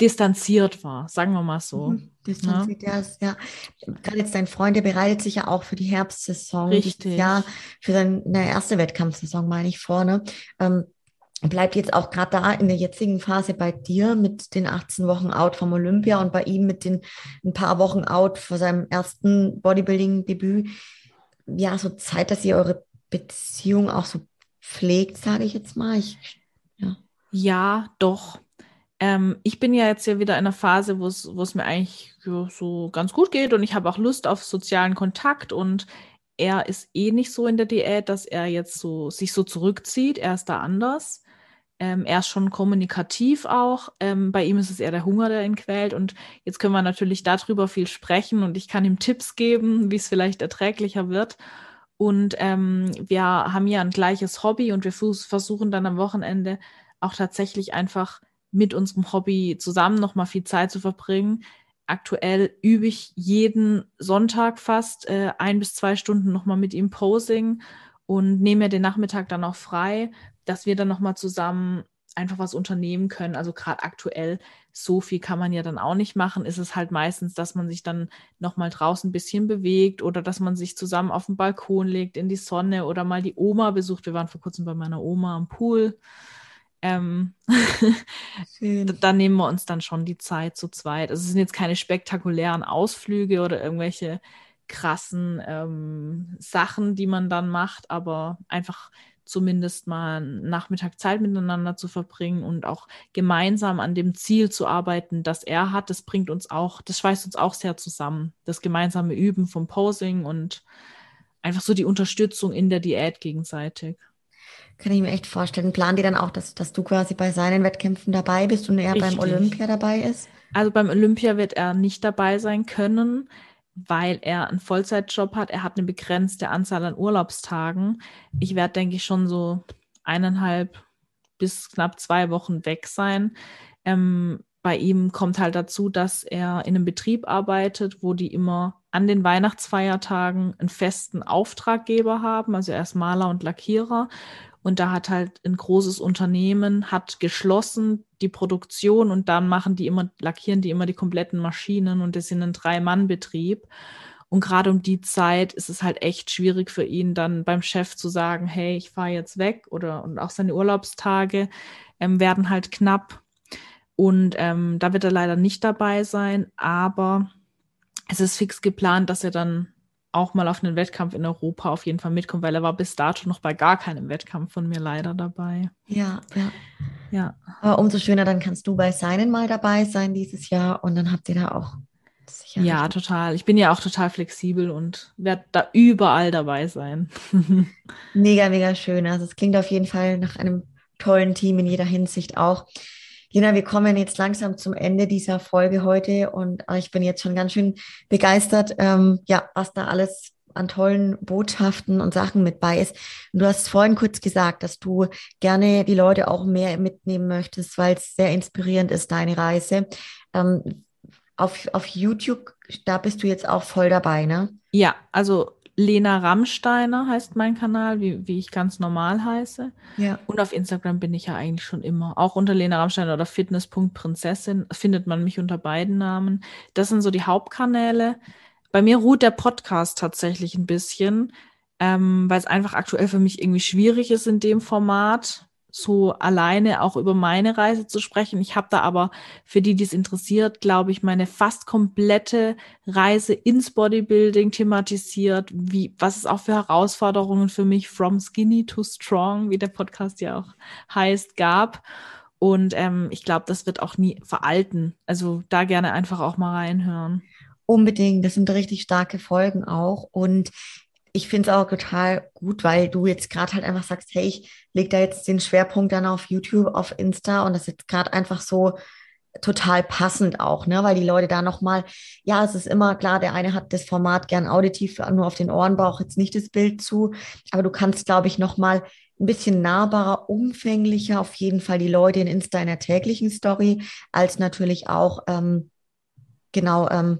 distanziert war, sagen wir mal so. Mhm. Distanziert, ja. ja. Gerade jetzt dein Freund, der bereitet sich ja auch für die Herbstsaison. Richtig. Ja, für seine erste Wettkampfsaison, meine ich vorne. Ähm, bleibt jetzt auch gerade da in der jetzigen Phase bei dir mit den 18 Wochen out vom Olympia und bei ihm mit den ein paar Wochen out vor seinem ersten Bodybuilding-Debüt. Ja, so Zeit, dass ihr eure Beziehung auch so pflegt, sage ich jetzt mal. Ich, ja. ja, doch. Ähm, ich bin ja jetzt ja wieder in einer Phase, wo es mir eigentlich so ganz gut geht und ich habe auch Lust auf sozialen Kontakt und er ist eh nicht so in der Diät, dass er jetzt so sich so zurückzieht. Er ist da anders. Ähm, er ist schon kommunikativ auch. Ähm, bei ihm ist es eher der Hunger, der ihn quält. Und jetzt können wir natürlich darüber viel sprechen und ich kann ihm Tipps geben, wie es vielleicht erträglicher wird. Und ähm, wir haben ja ein gleiches Hobby und wir versuchen dann am Wochenende auch tatsächlich einfach mit unserem Hobby zusammen nochmal viel Zeit zu verbringen. Aktuell übe ich jeden Sonntag fast äh, ein bis zwei Stunden nochmal mit ihm Posing und nehme mir den Nachmittag dann auch frei, dass wir dann nochmal zusammen einfach was unternehmen können. Also gerade aktuell, so viel kann man ja dann auch nicht machen. Ist es halt meistens, dass man sich dann nochmal draußen ein bisschen bewegt oder dass man sich zusammen auf den Balkon legt, in die Sonne oder mal die Oma besucht. Wir waren vor kurzem bei meiner Oma am Pool. Ähm, da nehmen wir uns dann schon die Zeit zu zweit. Also es sind jetzt keine spektakulären Ausflüge oder irgendwelche krassen ähm, Sachen, die man dann macht, aber einfach zumindest mal einen Nachmittag Zeit miteinander zu verbringen und auch gemeinsam an dem Ziel zu arbeiten, das er hat, das bringt uns auch, das schweißt uns auch sehr zusammen. Das gemeinsame Üben vom Posing und einfach so die Unterstützung in der Diät gegenseitig. Kann ich mir echt vorstellen. Planen die dann auch, dass, dass du quasi bei seinen Wettkämpfen dabei bist und er Richtig. beim Olympia dabei ist? Also beim Olympia wird er nicht dabei sein können weil er einen Vollzeitjob hat. Er hat eine begrenzte Anzahl an Urlaubstagen. Ich werde, denke ich, schon so eineinhalb bis knapp zwei Wochen weg sein. Ähm, bei ihm kommt halt dazu, dass er in einem Betrieb arbeitet, wo die immer an den Weihnachtsfeiertagen einen festen Auftraggeber haben. Also er ist Maler und Lackierer und da hat halt ein großes Unternehmen, hat geschlossen die Produktion und dann machen die immer, lackieren die immer die kompletten Maschinen und das sind ein Drei-Mann-Betrieb. Und gerade um die Zeit ist es halt echt schwierig für ihn, dann beim Chef zu sagen, hey, ich fahre jetzt weg oder und auch seine Urlaubstage ähm, werden halt knapp. Und ähm, da wird er leider nicht dabei sein, aber es ist fix geplant, dass er dann auch mal auf einen Wettkampf in Europa auf jeden Fall mitkommen, weil er war bis dato noch bei gar keinem Wettkampf von mir leider dabei. Ja, ja. Ja. Aber umso schöner, dann kannst du bei seinen mal dabei sein dieses Jahr und dann habt ihr da auch sicher. Ja, total. Ich bin ja auch total flexibel und werde da überall dabei sein. mega, mega schön. Also es klingt auf jeden Fall nach einem tollen Team in jeder Hinsicht auch. Lena, wir kommen jetzt langsam zum Ende dieser Folge heute und äh, ich bin jetzt schon ganz schön begeistert, ähm, ja, was da alles an tollen Botschaften und Sachen mit bei ist. Und du hast vorhin kurz gesagt, dass du gerne die Leute auch mehr mitnehmen möchtest, weil es sehr inspirierend ist, deine Reise. Ähm, auf, auf YouTube, da bist du jetzt auch voll dabei, ne? Ja, also Lena Rammsteiner heißt mein Kanal, wie, wie ich ganz normal heiße. Ja. Und auf Instagram bin ich ja eigentlich schon immer. Auch unter Lena Rammsteiner oder Fitness.prinzessin findet man mich unter beiden Namen. Das sind so die Hauptkanäle. Bei mir ruht der Podcast tatsächlich ein bisschen, ähm, weil es einfach aktuell für mich irgendwie schwierig ist in dem Format so alleine auch über meine Reise zu sprechen. Ich habe da aber für die, die es interessiert, glaube ich, meine fast komplette Reise ins Bodybuilding thematisiert, wie was es auch für Herausforderungen für mich from skinny to strong, wie der Podcast ja auch heißt, gab. Und ähm, ich glaube, das wird auch nie veralten. Also da gerne einfach auch mal reinhören. Unbedingt, das sind richtig starke Folgen auch. Und ich finde es auch total gut, weil du jetzt gerade halt einfach sagst, hey, ich lege da jetzt den Schwerpunkt dann auf YouTube, auf Insta und das ist jetzt gerade einfach so total passend auch, ne, weil die Leute da nochmal, ja, es ist immer klar, der eine hat das Format gern auditiv, nur auf den Ohren braucht jetzt nicht das Bild zu, aber du kannst, glaube ich, nochmal ein bisschen nahbarer, umfänglicher auf jeden Fall die Leute in Insta in der täglichen Story, als natürlich auch, ähm, genau, ähm,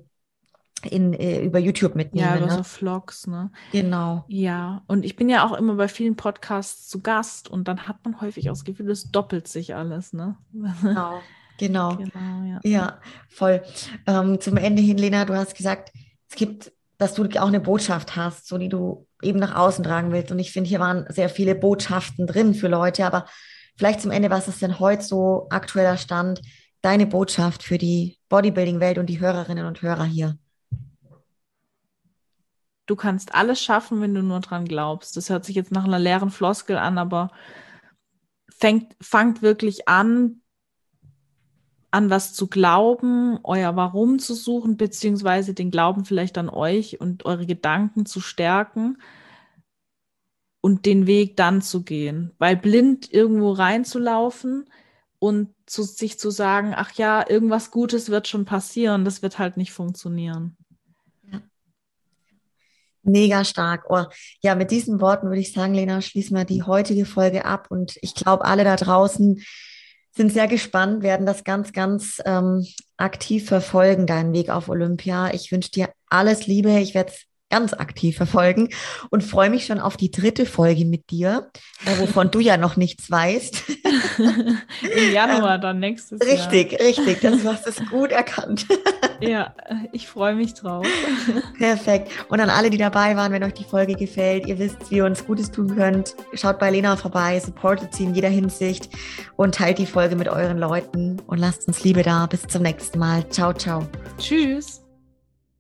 in, äh, über YouTube mitnehmen. Ja, über ne? so Vlogs, ne? Genau. Ja, und ich bin ja auch immer bei vielen Podcasts zu Gast und dann hat man häufig auch das Gefühl, es doppelt sich alles, ne? Genau. Genau. genau ja. ja. voll. Ähm, zum Ende hin, Lena, du hast gesagt, es gibt, dass du auch eine Botschaft hast, so die du eben nach außen tragen willst. Und ich finde, hier waren sehr viele Botschaften drin für Leute, aber vielleicht zum Ende, was ist denn heute so aktueller Stand, deine Botschaft für die Bodybuilding-Welt und die Hörerinnen und Hörer hier? Du kannst alles schaffen, wenn du nur dran glaubst. Das hört sich jetzt nach einer leeren Floskel an, aber fängt, fangt wirklich an, an was zu glauben, euer Warum zu suchen, beziehungsweise den Glauben vielleicht an euch und eure Gedanken zu stärken. und den Weg dann zu gehen. Weil blind irgendwo reinzulaufen und zu, sich zu sagen, ach ja, irgendwas Gutes wird schon passieren, das wird halt nicht funktionieren. Mega stark. Oh, ja, mit diesen Worten würde ich sagen, Lena, schließen wir die heutige Folge ab. Und ich glaube, alle da draußen sind sehr gespannt, werden das ganz, ganz ähm, aktiv verfolgen, deinen Weg auf Olympia. Ich wünsche dir alles Liebe. Ich werde es ganz aktiv verfolgen und freue mich schon auf die dritte Folge mit dir, äh, wovon du ja noch nichts weißt. Im Januar dann nächstes richtig, Jahr. Richtig, richtig. Das hast es gut erkannt. ja, ich freue mich drauf. Perfekt. Und an alle, die dabei waren, wenn euch die Folge gefällt, ihr wisst, wie ihr uns Gutes tun könnt, schaut bei Lena vorbei, supportet sie in jeder Hinsicht und teilt die Folge mit euren Leuten und lasst uns Liebe da. Bis zum nächsten Mal. Ciao, ciao. Tschüss.